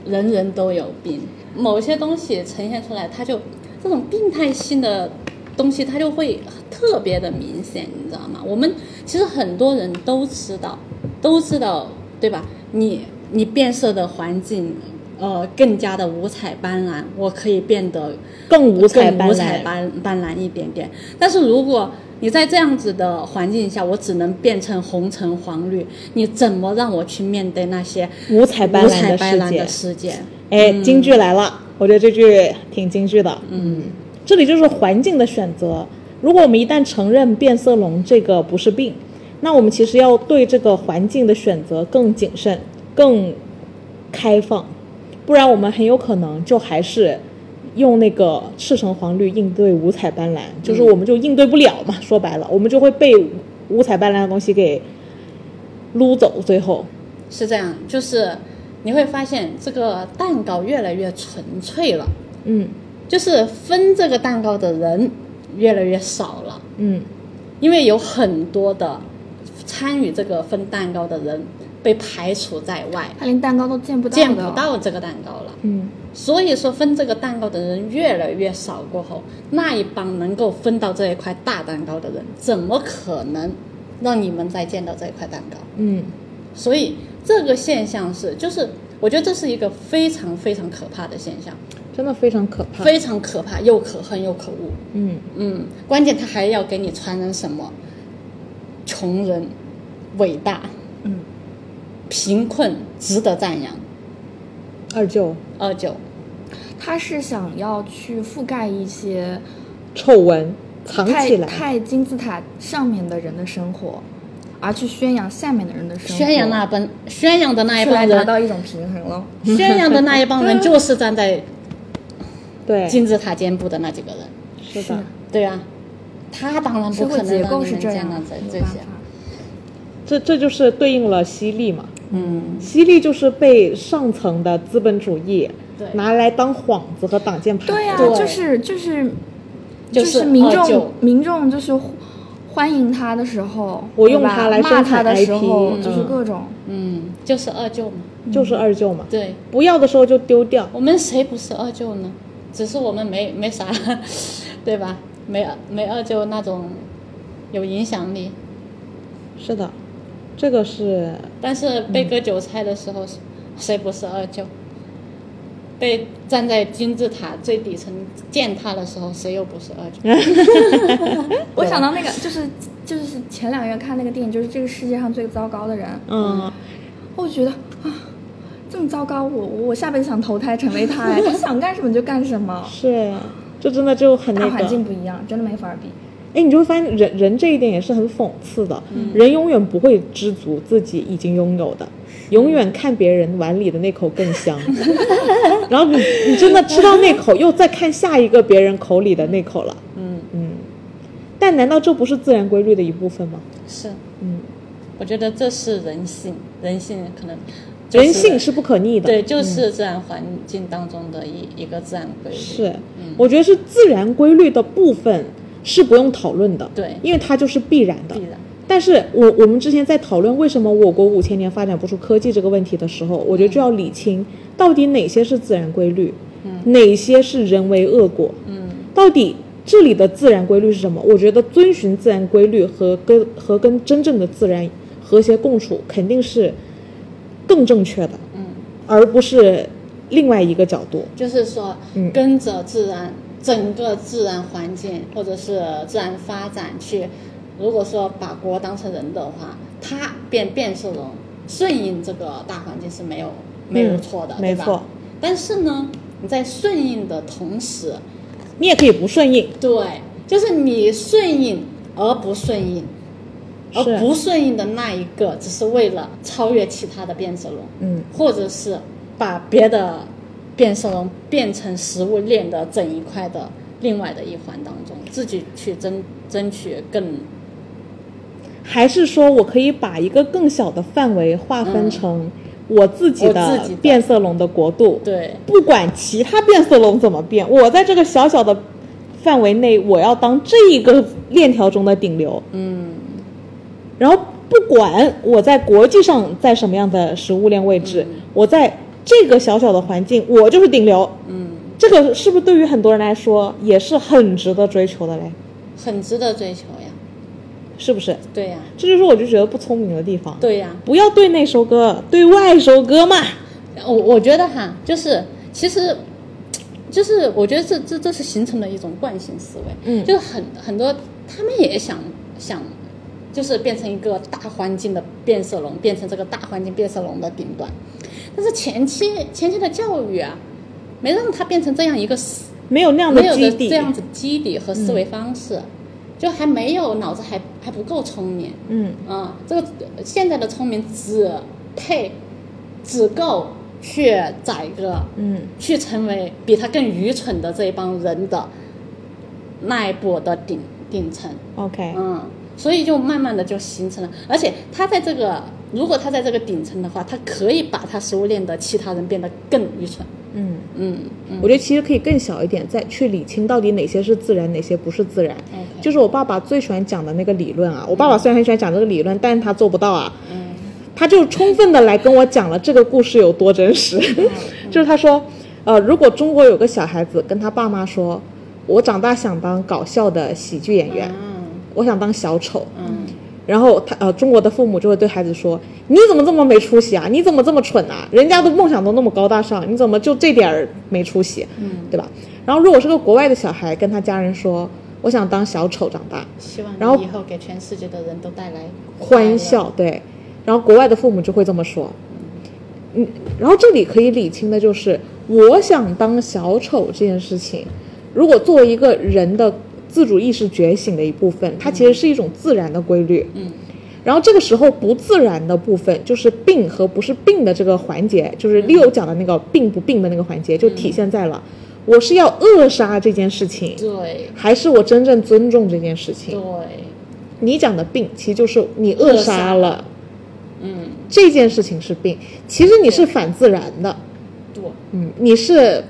人人都有病，某些东西呈现出来，它就这种病态性的东西，它就会特别的明显，你知道吗？我们其实很多人都知道，都知道，对吧？你你变色的环境，呃，更加的五彩斑斓，我可以变得更五彩斑更五彩斓。斑斑斓一点点。但是如果你在这样子的环境下，我只能变成红橙黄绿，你怎么让我去面对那些五彩斑斓的世界彩斑斓的，世界？哎，京剧来了，我觉得这句挺京剧的。嗯，这里就是环境的选择。如果我们一旦承认变色龙这个不是病，那我们其实要对这个环境的选择更谨慎、更开放，不然我们很有可能就还是用那个赤橙黄绿应对五彩斑斓，就是我们就应对不了嘛。说白了，我们就会被五彩斑斓的东西给撸走，最后。是这样，就是你会发现这个蛋糕越来越纯粹了，嗯就是分这个蛋糕的人越来越少了，嗯因为有很多的参与这个分蛋糕的人被排除在外，他连蛋糕都见不到，见不到这个蛋糕了。嗯。所以说，分这个蛋糕的人越来越少过后，那一帮能够分到这一块大蛋糕的人，怎么可能让你们再见到这一块蛋糕？嗯所以这个现象是，就是我觉得这是一个非常非常可怕的现象，真的非常可怕。非常可怕，又可恨又可恶。嗯，嗯，关键他还要给你传人什么？穷人伟大，嗯，贫困值得赞扬。二舅二舅，他是想要去覆盖一些丑闻藏起来，太金字塔上面的人的生活，而去宣扬下面的人的生活，宣扬那帮宣扬的那一帮人，达到一种平衡了。宣扬的那一帮人就是站在 对，金字塔尖部的那几个人。是的，对啊，他当然不可能让结构是你们这样的，这这些。这这就是对应了犀利嘛。嗯，犀利就是被上层的资本主义对拿来当幌子和挡箭牌。对呀、对就是就是就是民众民众就是欢迎他的时候，我用对吧它来骂他生产的时 IP 候，就是嗯各种。嗯，就是二舅嘛。就是二舅嘛。对，不要的时候就丢掉。我们谁不是二舅呢？只是我们没没啥，对吧？没没二舅那种有影响力，是的，这个是但是被割韭菜的时候，谁不是二舅？被站在金字塔最底层践踏的时候，谁又不是二舅？我想到那个就是就是前两个月看那个电影，就是这个世界上最糟糕的人，嗯，我觉得啊，这么糟糕，我我下辈子想投胎成为他，哎，他想干什么就干什么，是，就真的就很那个大环。境不一样，真的没法比。哎，你就会发现人人这一点也是很讽刺的，人永远不会知足自己已经拥有的，永远看别人碗里的那口更香，然后你你真的吃到那口，又再看下一个别人口里的那口了，嗯，嗯，但难道这不是自然规律的一部分吗？是，嗯，我觉得这是人性，人性可能、就是、人性是不可逆的，对，就是自然环境当中的一、一个自然规律。是，我觉得是自然规律的部分是不用讨论的，对因为它就是必然的，必然。但是我我们之前在讨论为什么我国五千年发展不出科技这个问题的时候，我觉得就要理清到底哪些是自然规律，哪些是人为恶果，嗯，到底这里的自然规律是什么？我觉得遵循自然规律和跟和跟真正的自然和谐共处肯定是更正确的，嗯，而不是另外一个角度。就是说，嗯跟着自然整个自然环境或者是自然发展去，如果说把国当成人的话，它变变色龙顺应这个大环境是没有没有错的，没错。但是呢，你在顺应的同时，你也可以不顺应，对，就是你顺应而不顺应，而不顺应的那一个，只是为了超越其他的变色龙，嗯，或者是把别的变色龙变成食物链的整一块的另外的一环当中，自己去争争取更还是说我可以把一个更小的范围划分成我自己的变色龙的国度，对。不管其他变色龙怎么变，我在这个小小的范围内，我要当这一个链条中的顶流。嗯。然后不管我在国际上在什么样的食物链位置，我在这个小小的环境，我就是顶流。嗯，这个是不是对于很多人来说也是很值得追求的嘞？很值得追求呀，是不是？对呀这就是我就觉得不聪明的地方。对呀，不要对内收割，对外收割嘛。我我觉得哈，就是其实，就是我觉得这这这是形成了一种惯性思维，嗯就是很很多他们也想想，就是变成一个大环境的变色龙，变成这个大环境变色龙的顶端，但是前期前期的教育啊，没让他变成这样一个思没有那样没有基底，的这样子基底和思维方式，就还没有脑子还还不够聪明，嗯。啊，这个现在的聪明只配只够去宰割，嗯。去成为比他更愚蠢的这一帮人的那一波的顶顶层，，OK，嗯，所以就慢慢的就形成了，而且他在这个如果他在这个顶层的话，他可以把他食物链的其他人变得更愚蠢，嗯，嗯嗯。我觉得其实可以更小一点，再去理清到底哪些是自然，哪些不是自然。就是我爸爸最喜欢讲的那个理论啊，我爸爸虽然很喜欢讲这个理论，但是他做不到啊。嗯。他就充分的来跟我讲了这个故事有多真实，就是他说，呃，如果中国有个小孩子跟他爸妈说，我长大想当搞笑的喜剧演员，嗯我想当小丑，嗯然后他呃，中国的父母就会对孩子说：“你怎么这么没出息啊？你怎么这么蠢啊？人家的梦想都那么高大上，你怎么就这点儿没出息？嗯，对吧？”然后如果是个国外的小孩跟他家人说：“我想当小丑长大，希望然后以后给全世界的人都带来欢笑。”对，然后国外的父母就会这么说。嗯，然后这里可以理清的就是，我想当小丑这件事情，如果作为一个人的自主意识觉醒的一部分，它其实是一种自然的规律。嗯。然后这个时候不自然的部分，就是病和不是病的这个环节，就是嗯 Leo 讲的那个病不病的那个环节，就体现在了。我是要扼杀这件事情，对。还是我真正尊重这件事情？对，你讲的病，其实就是你扼杀了嗯。这件事情是病，其实你是反自然的，对，嗯，你是。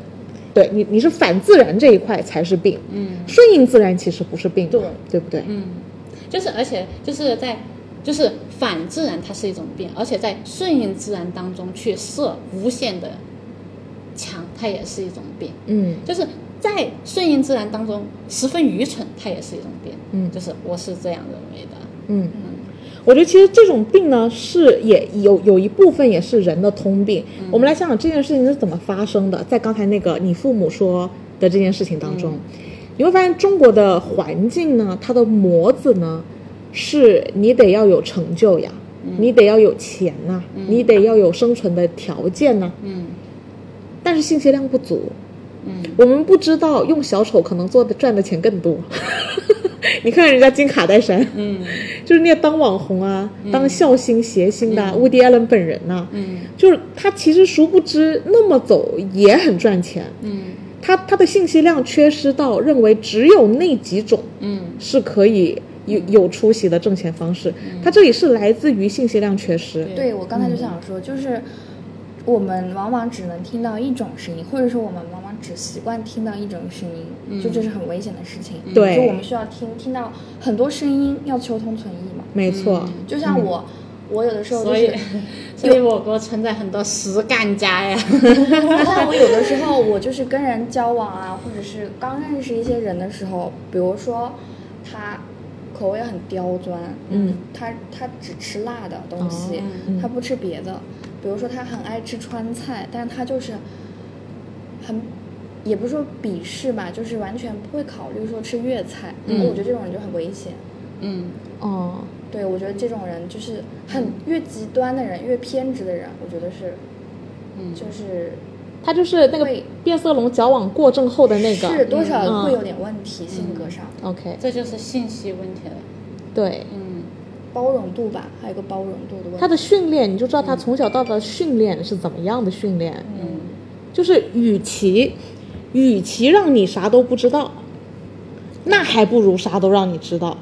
对你，你是反自然这一块才是病，嗯顺应自然其实不是病，对对不对？嗯，就是而且就是在就是反自然它是一种病，而且在顺应自然当中去设无限的墙，它也是一种病。嗯就是在顺应自然当中十分愚蠢，它也是一种病。嗯就是我是这样认为的。嗯，我觉得其实这种病呢，是也有有一部分也是人的通病。我们来想想这件事情是怎么发生的，在刚才那个你父母说的这件事情当中，你会发现中国的环境呢，它的模子呢，是你得要有成就呀，你得要有钱呐、你得要有生存的条件呐、嗯。但是信息量不足。嗯。我们不知道用小丑可能做的赚的钱更多。你看人家金卡戴珊，嗯。就是那些当网红啊、当笑星、谐星的、乌迪艾伦本人呐、嗯。就是他其实殊不知那么走也很赚钱，嗯。他他的信息量缺失到认为只有那几种嗯。是可以有有出息的挣钱方式，他这里是来自于信息量缺失。对。我刚才就想说，就是我们往往只能听到一种声音，或者说我们往往只习惯听到一种声音，就这是很危险的事情。对就我们需要听听到很多声音，要求同存异嘛。没错，就像我，我有的时候就所以是，所以我国存在很多实干家呀。然后我有的时候，我就是跟人交往啊，或者是刚认识一些人的时候，比如说他口味很刁钻，嗯，他他只吃辣的东西，哦嗯他不吃别的。比如说他很爱吃川菜，但是他就是很，也不是说鄙视吧，就是完全不会考虑说吃粤菜。嗯我觉得这种人就很危险。嗯哦，对，我觉得这种人就是很越极端的人，越偏执的人，我觉得是，嗯就是他就是那个变色龙矫枉过正后的那个，是多少嗯会有点问题，性格上、OK，这就是信息问题了。对。嗯包容度吧，还有一个包容度的问题。他的训练，你就知道他从小到大的训练是怎么样的训练。嗯就是与其，与其让你啥都不知道，那还不如啥都让你知道。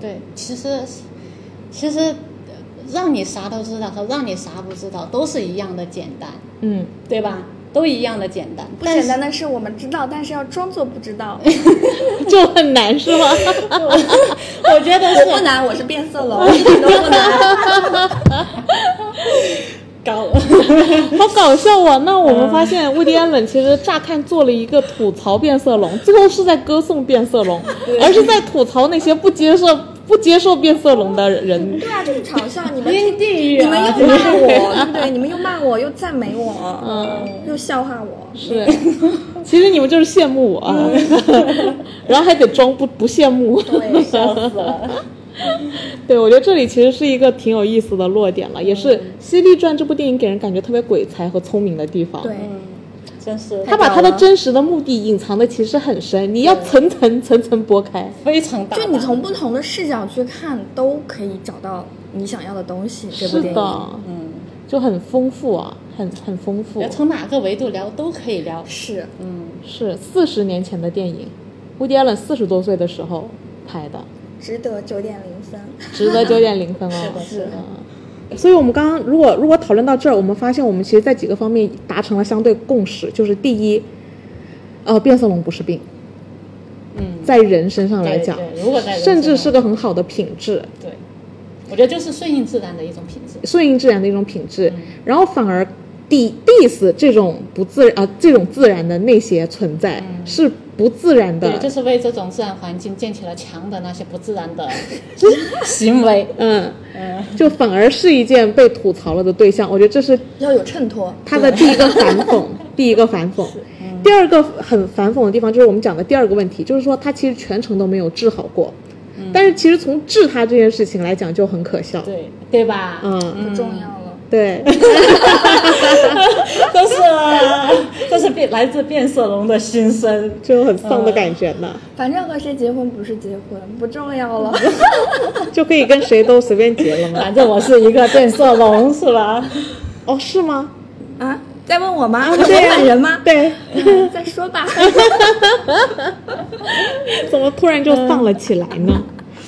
对，其实其实呃让你啥都知道和让你啥不知道都是一样的简单，嗯，对吧？都一样的简单，不简单的是我们知道，但是要装作不知道。就很难是吗？我觉得是我不难，我是变色龙，一点都不难。高。好搞笑啊！那我们发现乌迪安冷其实乍看做了一个吐槽变色龙，最后是在歌颂变色龙，而是在吐槽那些不接受不接受变色龙的人。对啊，就是嘲笑你们，阴地狱你们啊！又骂我，对不对？你们又骂我，又赞美我，嗯，又笑话我。是，其实你们就是羡慕我啊，然后还得装不不羡慕。对，笑死了。对，我觉得这里其实是一个挺有意思的落点了，也是《犀利传》这部电影给人感觉特别鬼才和聪明的地方。对，嗯，真是他把他的真实的目的隐藏的其实很深，你要层层层层剥开。非常大。就你从不同的视角去看，都可以找到你想要的东西。这部是电影，的，嗯，就很丰富啊，很很丰富。从哪个维度聊都可以聊。是嗯，是四十年前的电影，乌迪·艾伦四十多岁的时候拍的，值得九点零分。值得九点零分哦。是的是的。嗯。所以，我们刚刚如果如果讨论到这儿，我们发现我们其实在几个方面达成了相对共识，就是第一，呃，变色龙不是病，嗯，在人身上来讲，对对如果在甚至是个很好的品质，对，我觉得就是顺应自然的一种品质。顺应自然的一种品质，嗯。然后反而 diss 这种不自然啊、这种自然的那些存在、是不自然的就是为这种自然环境建起了墙的那些不自然的 行为。嗯，嗯，就反而是一件被吐槽了的对象。我觉得这是要有衬托。他的 第一个反讽，第一个反讽。第二个很反讽的地方就是我们讲的第二个问题，就是说他其实全程都没有治好过，但是其实从治他这件事情来讲就很可笑。对，对吧？嗯，不重要了。对，都是都是变来自变色龙的心声。就很丧的感觉呢，反正和谁结婚不是结婚，不重要了。就可以跟谁都随便结了吗？反正我是一个变色龙，是吧？哦，是吗？啊，在问我吗？对我本人吗？对，嗯再说吧。怎么突然就丧了起来呢？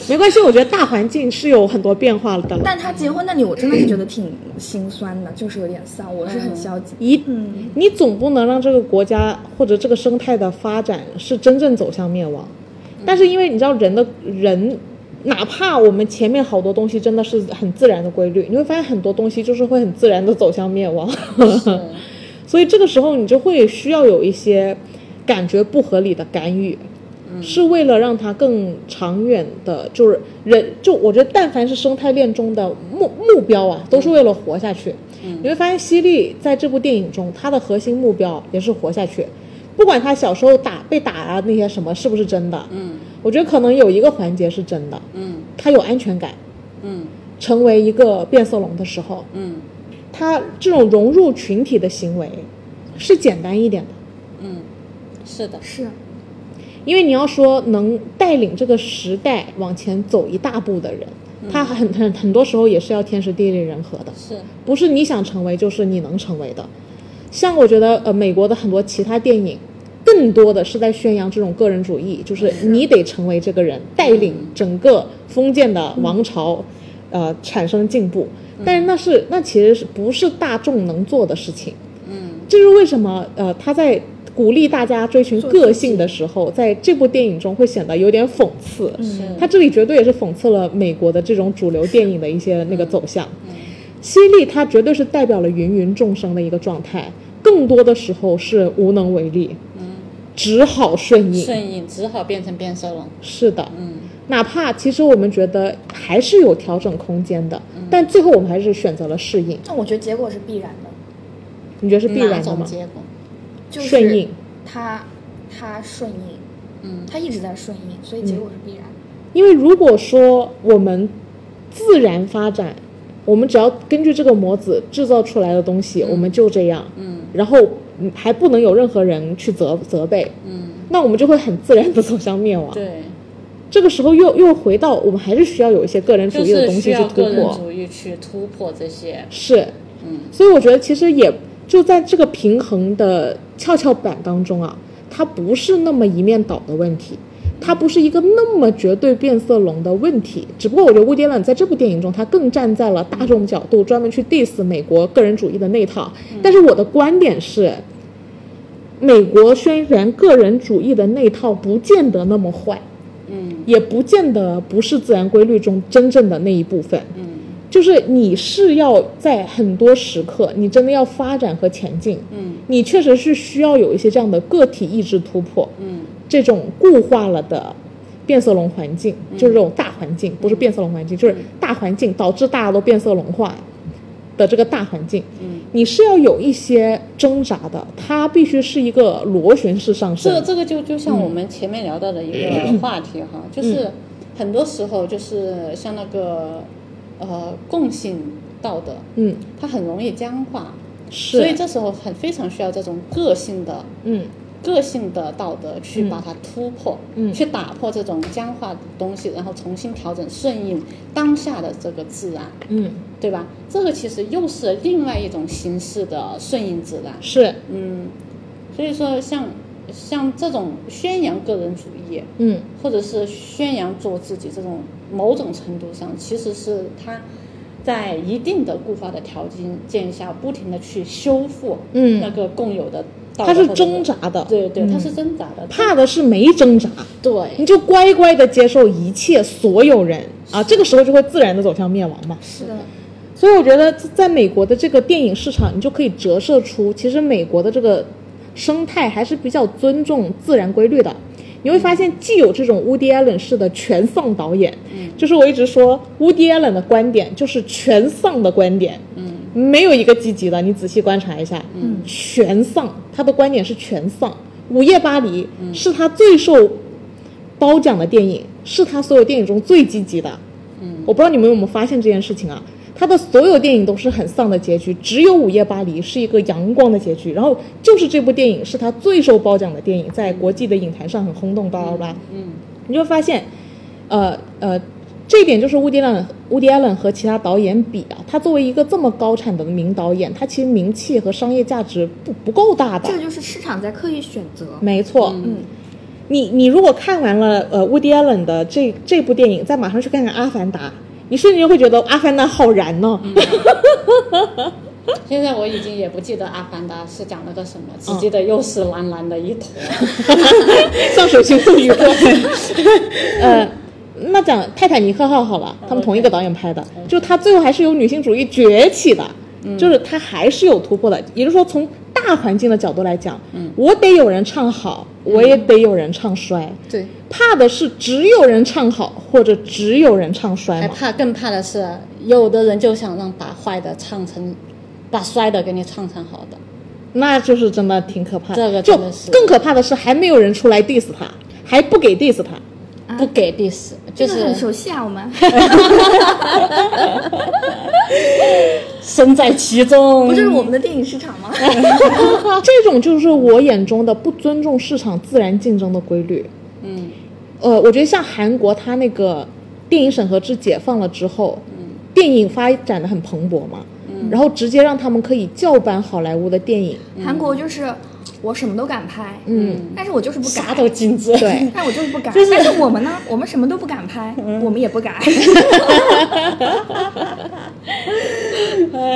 没关系，我觉得大环境是有很多变化的了。但他结婚那里，我真的是觉得挺心酸的，就是有点丧，我是很消极。一，嗯你总不能让这个国家或者这个生态的发展是真正走向灭亡。但是因为你知道人的人，哪怕我们前面好多东西真的是很自然的规律，你会发现很多东西就是会很自然的走向灭亡。所以这个时候你就会需要有一些感觉不合理的干预，是为了让它更长远的，就是人就我觉得，但凡是生态链中的目目标啊，都是为了活下去。你会发现，犀利在这部电影中，他的核心目标也是活下去。不管他小时候打被打啊那些什么是不是真的，嗯。我觉得可能有一个环节是真的，嗯。他有安全感，嗯。成为一个变色龙的时候，嗯。他这种融入群体的行为是简单一点的。嗯，是的，是因为你要说能带领这个时代往前走一大步的人，他很很很多时候也是要天时地利人和的，是不是你想成为就是你能成为的。像我觉得呃，美国的很多其他电影，更多的是在宣扬这种个人主义，就是你得成为这个人，带领整个封建的王朝，呃，产生进步。但是那是那其实是不是大众能做的事情？嗯这是为什么呃他在鼓励大家追寻个性的时候，在这部电影中会显得有点讽刺。是他这里绝对也是讽刺了美国的这种主流电影的一些那个走向。犀利它绝对是代表了芸芸众生的一个状态，更多的时候是无能为力，只好顺应。顺应只好变成变色龙。是的，嗯哪怕其实我们觉得还是有调整空间的，但最后我们还是选择了适应。那我觉得结果是必然的，你觉得是必然的吗？种结果？就是顺应他他顺应，嗯他一直在顺应，所以结果是必然的。因为如果说我们自然发展，我们只要根据这个模子制造出来的东西，我们就这样，嗯然后嗯还不能有任何人去责责备，嗯，那我们就会很自然的走向灭亡。对，这个时候又又回到我们还是需要有一些个人主义的东西去突破，个人主义去突破这些。是，嗯所以我觉得其实也就在这个平衡的跷跷板当中啊，它不是那么一面倒的问题，它不是一个那么绝对变色龙的问题。只不过我觉得乌迪兰在这部电影中，他更站在了大众角度，专门去 diss 美国个人主义的那套。但是我的观点是，美国宣传个人主义的那套不见得那么坏，嗯也不见得不是自然规律中真正的那一部分。嗯就是你是要在很多时刻，你真的要发展和前进，嗯。你确实是需要有一些这样的个体意志突破，嗯。这种固化了的变色龙环境，就是这种大环境，不是变色龙环境，就是大环境导致大家都变色龙化的这个大环境，嗯，你是要有一些挣扎的，它必须是一个螺旋式上升。这个。这个就就像我们前面聊到的一个话题哈，嗯就是很多时候就是像那个呃共性道德，嗯，它很容易僵化，是，所以这时候很非常需要这种个性的嗯。个性的道德去把它突破，嗯。去打破这种僵化的东西，然后重新调整顺应当下的这个自然，嗯。对吧？这个其实又是另外一种形式的顺应自然。是，嗯，所以说像像这种宣扬个人主义，嗯。或者是宣扬做自己这种，某种程度上其实是他在一定的固化的条件下，不停的去修复嗯。那个共有的道德它是挣扎的，对对，嗯。它是挣扎的，怕的是没挣扎。对。你，就乖乖的接受一切所有人。啊，这个时候就会自然的走向灭亡嘛。是的，所以我觉得在美国的这个电影市场，你就可以折射出，其实美国的这个生态还是比较尊重自然规律的。你会发现，既有这种 Woody Allen 式的全丧导演，嗯就是我一直说 Woody Allen 的观点就是全丧的观点，嗯没有一个积极的。你仔细观察一下，嗯全丧，他的观点是全丧。《午夜巴黎》嗯是他最受褒奖的电影，是他所有电影中最积极的。嗯我不知道你们有没有发现这件事情啊？他的所有电影都是很丧的结局，只有《午夜巴黎》是一个阳光的结局。然后就是这部电影是他最受褒奖的电影，在国际的影坛上很轰动，巴拉巴拉。嗯你就会发现，呃呃，这一点就是乌迪兰乌迪艾伦和其他导演比啊，他作为一个这么高产的名导演，他其实名气和商业价值不不够大的这。个就是市场在刻意选择。没错，嗯，你你如果看完了呃乌迪艾伦的这这部电影，再马上去看看《阿凡达》，你瞬间会觉得《阿凡达》好燃呢、现在我已经也不记得《阿凡达》是讲了个什么，只记得又是蓝蓝的一坨。像水星物语过。呃，那讲《泰坦尼克号》好了，他们同一个导演拍的，就他最后还是有女性主义崛起的，就是他还是有突破的。也就是说，从大大环境的角度来讲，嗯我得有人唱好，我也得有人唱衰。对，怕的是只有人唱好，或者只有人唱衰。还怕更怕的是，有的人就想让把坏的唱成，把衰的给你唱成好的。那就是真的挺可怕的。这个就更可怕的是，还没有人出来 diss 他，还不给 diss 他。不给 diss，就是这个很熟悉啊，我们 身在其中。不就是我们的电影市场吗？这种就是我眼中的不尊重市场自然竞争的规律。嗯，呃，我觉得像韩国，它那个电影审核制解放了之后，电影发展的很蓬勃嘛，然后直接让他们可以叫板好莱坞的电影。韩国就是我什么都敢拍，嗯，但是我就是不敢，啥都禁止。对，但我就是不敢。但是我们呢，我们什么都不敢拍，我们也不敢。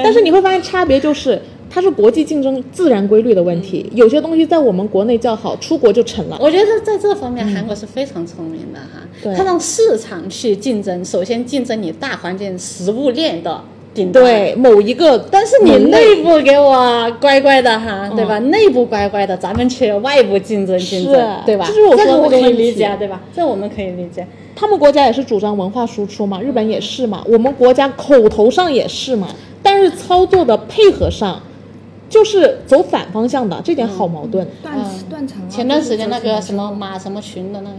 但是你会发现差别就是，它是国际竞争自然规律的问题。有些东西在我们国内叫好，出国就成了。我觉得在这方面，韩国是非常聪明的哈。对它让市场去竞争，首先竞争你大环境食物链的顶。对某一个，但是你内部给我乖乖的哈，对吧？内部乖乖的，咱们去外部竞争竞争，对吧？这是我可以理解啊，对吧？这我们可以理解。他们国家也是主张文化输出嘛，日本也是嘛，我们国家口头上也是嘛，但是操作的配合上就是走反方向的，这点好矛盾。断断层啊。前段时间那个什么马马什么群的那个，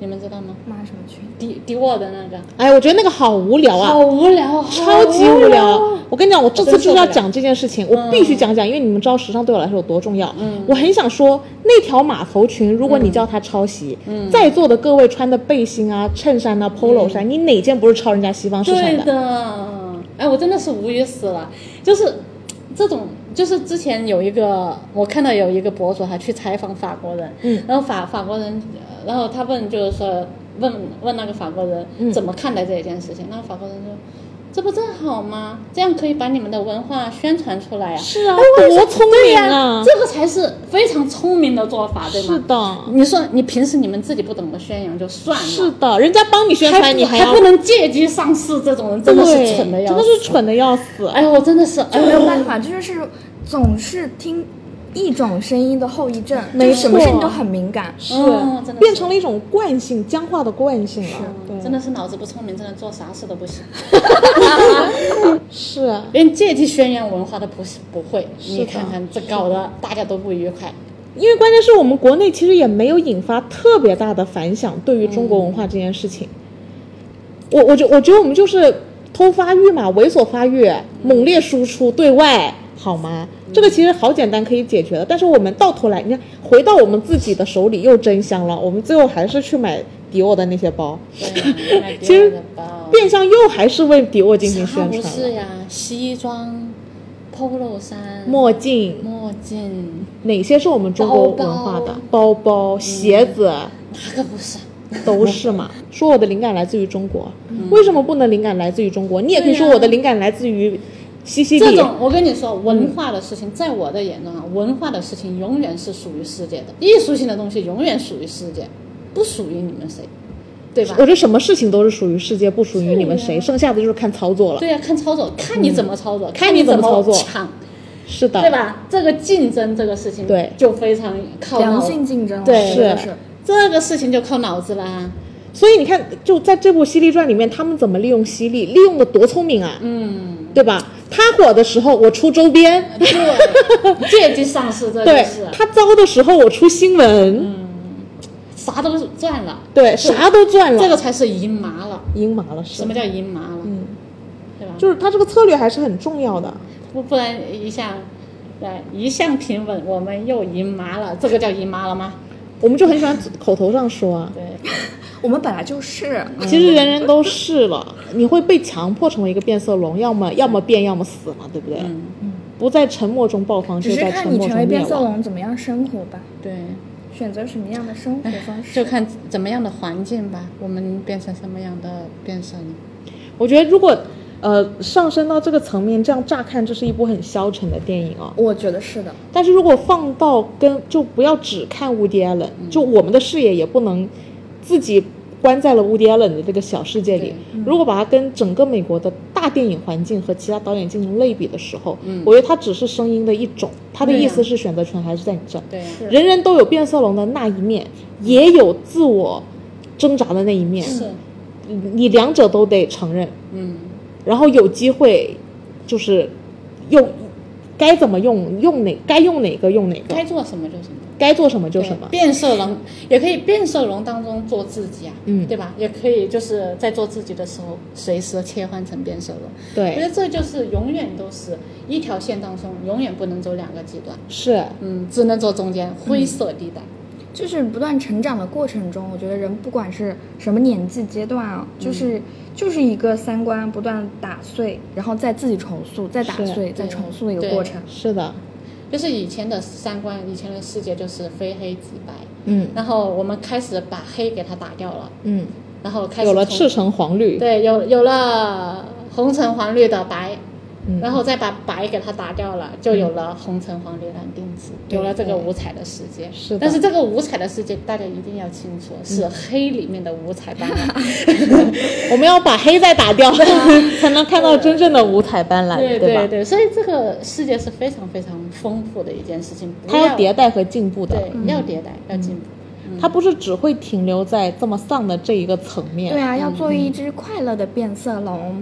你们知道吗？马什么群？迪迪沃的那个，哎，我觉得那个好无聊啊，好无聊，超级无聊。我跟你讲，我这次就是要讲这件事情，我必须讲讲，因为你们知道时尚对我来说有多重要。嗯我很想说，那条码头裙，如果你叫它抄袭，在座的各位穿的背心啊、衬衫啊、polo 衫，你哪件不是抄人家西方市场对的？的，哎，我真的是无语死了。就是这种，就是之前有一个，我看到有一个博主，他去采访法国人，嗯然后法法国人，呃然后他问，就是说问问那个法国人嗯怎么看待这一件事情，那个法国人说。这不正好吗？这样可以把你们的文化宣传出来呀、是啊多聪明啊这个才是非常聪明的做法，对吗？是的，你说你平时你们自己不懂得宣扬就算了，是的，人家帮你宣还传，你还还不能借机上市，这种人真的是蠢的要真的。是蠢的要死。哎呦，我真的是，没有，办法，这就是总是听一种声音的后遗症，没就是什么错事情都很敏感。是嗯是变成了一种惯性，僵化的惯性了。对，真的是脑子不聪明，真的做啥事都不行，是啊。连借机宣扬文化都不不会。你看看这搞得大家都不愉快。因为关键是我们国内其实也没有引发特别大的反响，对于中国文化这件事情，我我觉我觉得我们就是偷发育嘛，猥琐发育，猛烈输出对外，好吗？这个其实好简单可以解决的，但是我们到头来，你看回到我们自己的手里又真香了，我们最后还是去买迪奥的那些包，对，其实变相又还是为迪奥进行宣传了。是呀？西装、polo 衫、墨镜，墨镜，哪些是我们中国文化的？包包、鞋子。哪个不是？都是嘛。说我的灵感来自于中国，为什么不能灵感来自于中国？你也可以说我的灵感来自于西西。这种我跟你说，文化的事情，在我的眼中啊，文化的事情永远是属于世界的，艺术性的东西永远属于世界，不属于你们谁，对吧我？觉得什么事情都是属于世界，不属于你们谁，剩下的就是看操作了。对呀、看操作，看你怎么操作，看你怎么操作抢，是的，对？吧？这个竞争这个事情，对就非常靠良性竞争，对是。这个事情就靠脑子啦。所以你看，就在这部《犀利传》里面，他们怎么利用犀利，利用的多聪明啊，嗯，对吧？他火的时候我出周边，对，借机上市，这就对是他糟的时候我出新闻，啥都赚了，对，啥都赚了，这个才是赢麻了。赢麻了是什么，叫赢麻了？嗯，对吧？就是他这个策略还是很重要的。不不然一下，对，一向平稳，我们又赢麻了，这个叫赢麻了吗？我们就很喜欢口头上说啊，对，我们本来就是，其实人人都是了，你会被强迫成为一个变色龙，要么要么变，要么死嘛，对不对？嗯，不在沉默中爆发，只就是在看你成为沉默中灭亡。变色龙怎么样生活吧，对，选择什么样的生活方式。就看怎么样的环境吧，我们变成什么样的变色龙。我觉得如果呃上升到这个层面，这样乍看这是一部很消沉的电影啊。我觉得是的，但是如果放到跟就不要只看 Woody Allen，、就我们的视野也不能自己关在了 Woody Allen 的这个小世界里。如果把它跟整个美国的大大电影环境和其他导演进行类比的时候，我觉得它只是声音的一种，它的意思是选择权还是在你这儿。对呀、人人都有变色龙的那一面，也有自我挣扎的那一面，是，你你两者都得承认，嗯，然后有机会就是用该怎么用用哪该用哪个用哪个，该做什么就什么。该做什么就什么。变色龙也可以变色龙当中做自己啊，嗯对吧？也可以就是在做自己的时候，随时切换成变色龙。对我觉，得这就是永远都是一条线当中，永远不能走两个极端，是嗯，只能走中间灰色地带。就是不断成长的过程中，我觉得人不管是什么年纪阶段啊，就是、就是一个三观不断打碎，然后再自己重塑，再打碎，再重塑的一个过程。是的，就是以前的三观，以前的世界就是非黑即白，嗯。然后我们开始把黑给它打掉了，嗯，然后开始有了赤橙黄绿，对，有有了红橙黄绿的白，嗯。然后再把白给它打掉了，就有了红橙黄绿蓝靛紫，有了这个五彩的世界。是的。但是这个五彩的世界，大家一定要清楚，是黑里面的五彩斑。斓。我们要把黑再打掉，才能看到真正的五彩斑斓，对吧？对，所以这个世界是非常非常丰富的一件事情，它要迭代和进步的，对，要迭代，要进步。它不是只会停留在这么丧的这一个层面，对啊，要做一只快乐的变色龙。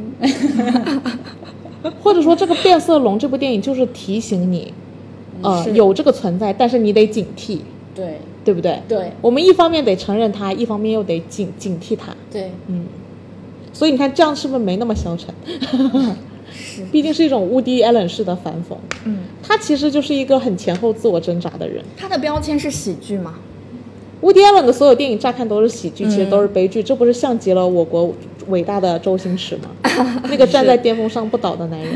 或者说这个变色龙这部电影就是提醒你，呃，有这个存在，但是你得警惕，对对不对？对我们一方面得承认它，一方面又得警警惕它，对，嗯，所以你看这样是不是没那么消沉？是，毕竟是一种乌迪·艾伦式的反讽，嗯，他其实就是一个很前后自我挣扎的人。他的标签是喜剧嘛？乌迪·艾伦的所有电影乍看都是喜剧，其实都是悲剧，这不是像极了我国伟大的周星驰吗？那个站在巅峰上不倒的男人。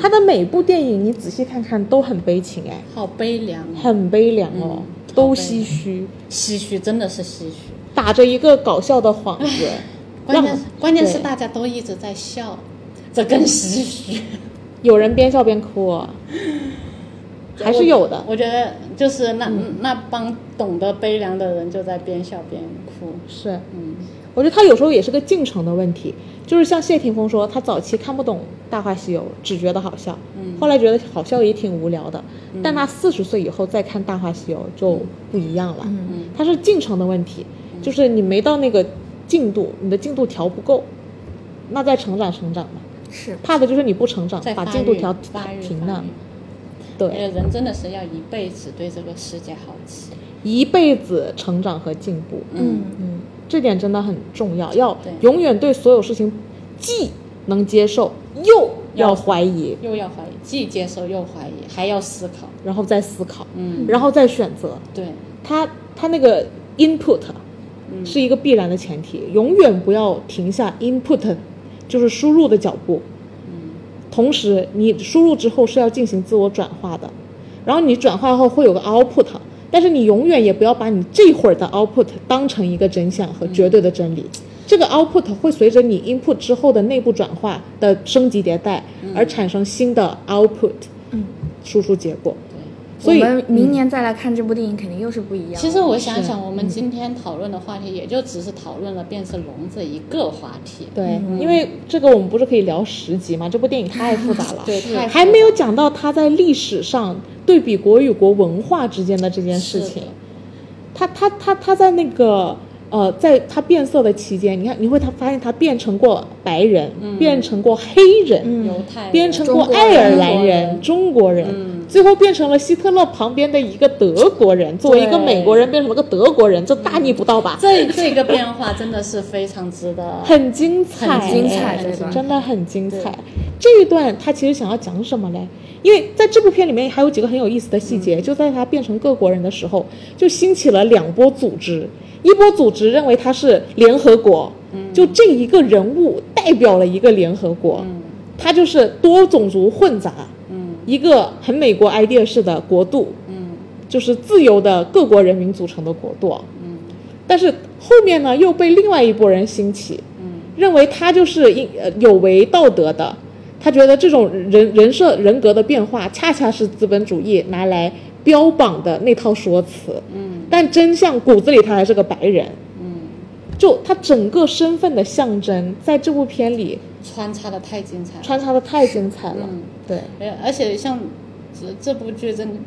他的每部电影你仔细看看都很悲情哎，好悲凉哦，很悲凉哦，嗯都唏嘘，唏嘘，真的是唏嘘。打着一个搞笑的幌子，关键关键是大家都一直在笑，这更唏嘘。有人边笑边哭啊，还是有的。我觉得就是那、那帮懂得悲凉的人就在边笑边哭。是，嗯，我觉得他有时候也是个进程的问题，就是像谢霆锋说，他早期看不懂《大话西游》，只觉得好笑，嗯后来觉得好笑也挺无聊的，但他四十岁以后再看《大话西游》就不一样了，嗯他是进程的问题，就是你没到那个进度，你的进度调不够，那再成长成长嘛，是，怕的就是你不成长，把进度调停了对，人真的是要一辈子对这个世界好奇。一辈子成长和进步，嗯，嗯，这点真的很重要，要对永远对所有事情既能接受，又要要怀疑，又要怀疑，既接受又怀疑，还要思考。然后再思考，嗯，然后再选择。对，他他那个 input 嗯是一个必然的前提，永远不要停下 input，就是输入的脚步。嗯同时，你输入之后是要进行自我转化的，然后你转化后会有个 output，但是你永远也不要把你这会儿的 output 当成一个真相和绝对的真理。这个 output 会随着你 input 之后的内部转化的升级迭代，而产生新的 output，嗯，输出结果。对。所以我们明年再来看这部电影，肯定又是不一样。其实我想想，我们今天讨论的话题，也就只是讨论了变色龙这一个话题。对，因为这个我们不是可以聊十集吗？这部电影太复杂了，对太还没有讲到它在历史上对比国与国文化之间的这件事情。他他他他在那个呃，在他变色的期间，你看你会他发现他变成过白人，变成过黑人，嗯。犹太人。变成过爱尔兰人、中国人，嗯最后变成了希特勒旁边的一个德国人。作为一个美国人，变成了个德国人，这大逆不道吧？这这个变化真的是非常值得。很精彩，很精彩真的很精彩。这一段他其实想要讲什么嘞？因为在这部片里面还有几个很有意思的细节，就在他变成各国人的时候，就兴起了两波组织，一波组织认为他是联合国，就这一个人物代表了一个联合国，嗯他就是多种族混杂，嗯一个很美国 idea 式的国度，嗯就是自由的各国人民组成的国度。嗯但是后面呢，又被另外一拨人兴起，嗯认为他就是应有违道德的。他觉得这种人人设人格的变化，恰恰是资本主义拿来标榜的那套说辞。嗯但真相骨子里他还是个白人。嗯，就他整个身份的象征，在这部片里穿插的太精彩了。穿插的太精彩了。嗯对，呃，而且像这这部剧真的，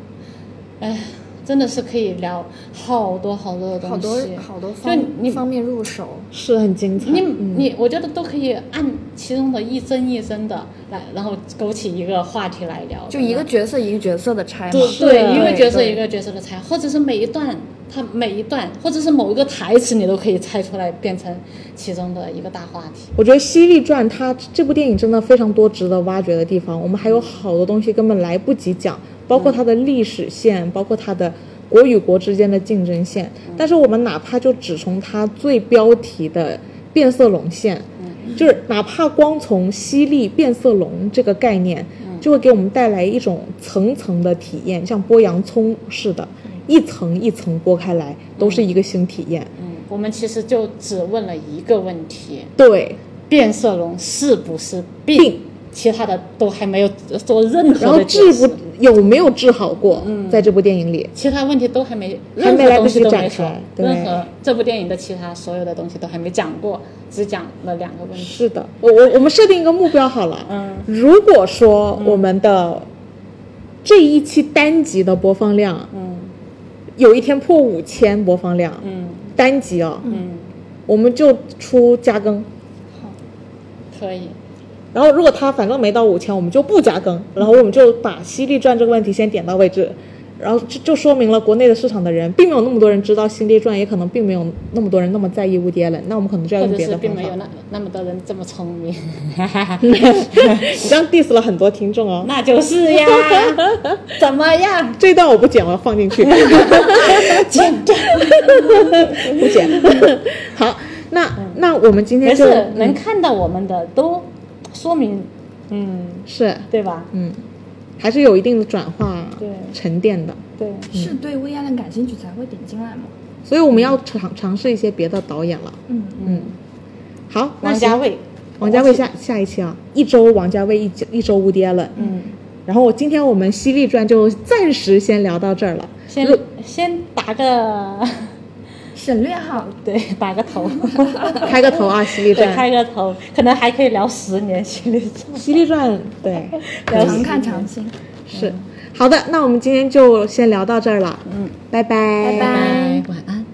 哎，真的是可以聊好多好多的东西好多西，好多就方你方面入手。是很精彩。你嗯你，我觉得都可以按其中的一帧一帧的来，然后勾起一个话题来聊。就一个角色一个角色的拆嘛。对对，一个角色一个角色的拆，或者是每一段，它每一段，或者是某一个台词，你都可以拆出来，变成其中的一个大话题。我觉得《犀利传》它这部电影真的非常多值得挖掘的地方，我们还有好多东西根本来不及讲，包括它的历史线，包括它的国与国之间的竞争线。但是我们哪怕就只从它最标题的变色龙线，就是哪怕光从犀利变色龙这个概念，就会给我们带来一种层层的体验，像剥洋葱似的，一层一层剥开来，都是一个新体验。嗯，我们其实就只问了一个问题：对，变色龙是不是病？病其他的都还没有做任然后何的解治不有没有治好过？嗯在这部电影里，其他问题都还没，还没来得及展开，对任何这部电影的其他所有的东西都还没讲过，只讲了两个问题。是的，我我我们设定一个目标好了。嗯，如果说我们的这一期单集的播放量，嗯有一天破五千播放量，嗯单集哦，嗯，我们就出加更。好可以。然后如果它反正没到五千，我们就不加更，然后我们就把《犀利传》这个问题先点到为止。然后就就说明了国内的市场的人并没有那么多人知道《犀利传》，也可能并没有那么多人那么在意乌迪艾伦。那我们可能就要用别的方法 是并没有。那那么多人这么聪明，你这样 diss 了很多听众哦。那就是呀，怎么样？这一段我不剪，我要放进去。剪掉。不剪。好，那那我们今天就事，能看到我们的都说明，嗯，是。对吧？嗯，还是有一定的转化对。沉淀的，对，是对薇娅的感兴趣才会点进来嘛。所以我们要尝尝试一些别的导演了。嗯，嗯，好，王家卫，王家卫下下一期啊，一周王家卫一周一周 Woody Allen。嗯，然后我今天我们《犀利传》就暂时先聊到这儿了。先先打个，省略号。对，打个头，开个头啊，《犀利对，传》。开个头，可能还可以聊十年犀利传。《犀利传》对，常看常新。是好的。那我们今天就先聊到这儿了。嗯，拜拜，拜拜晚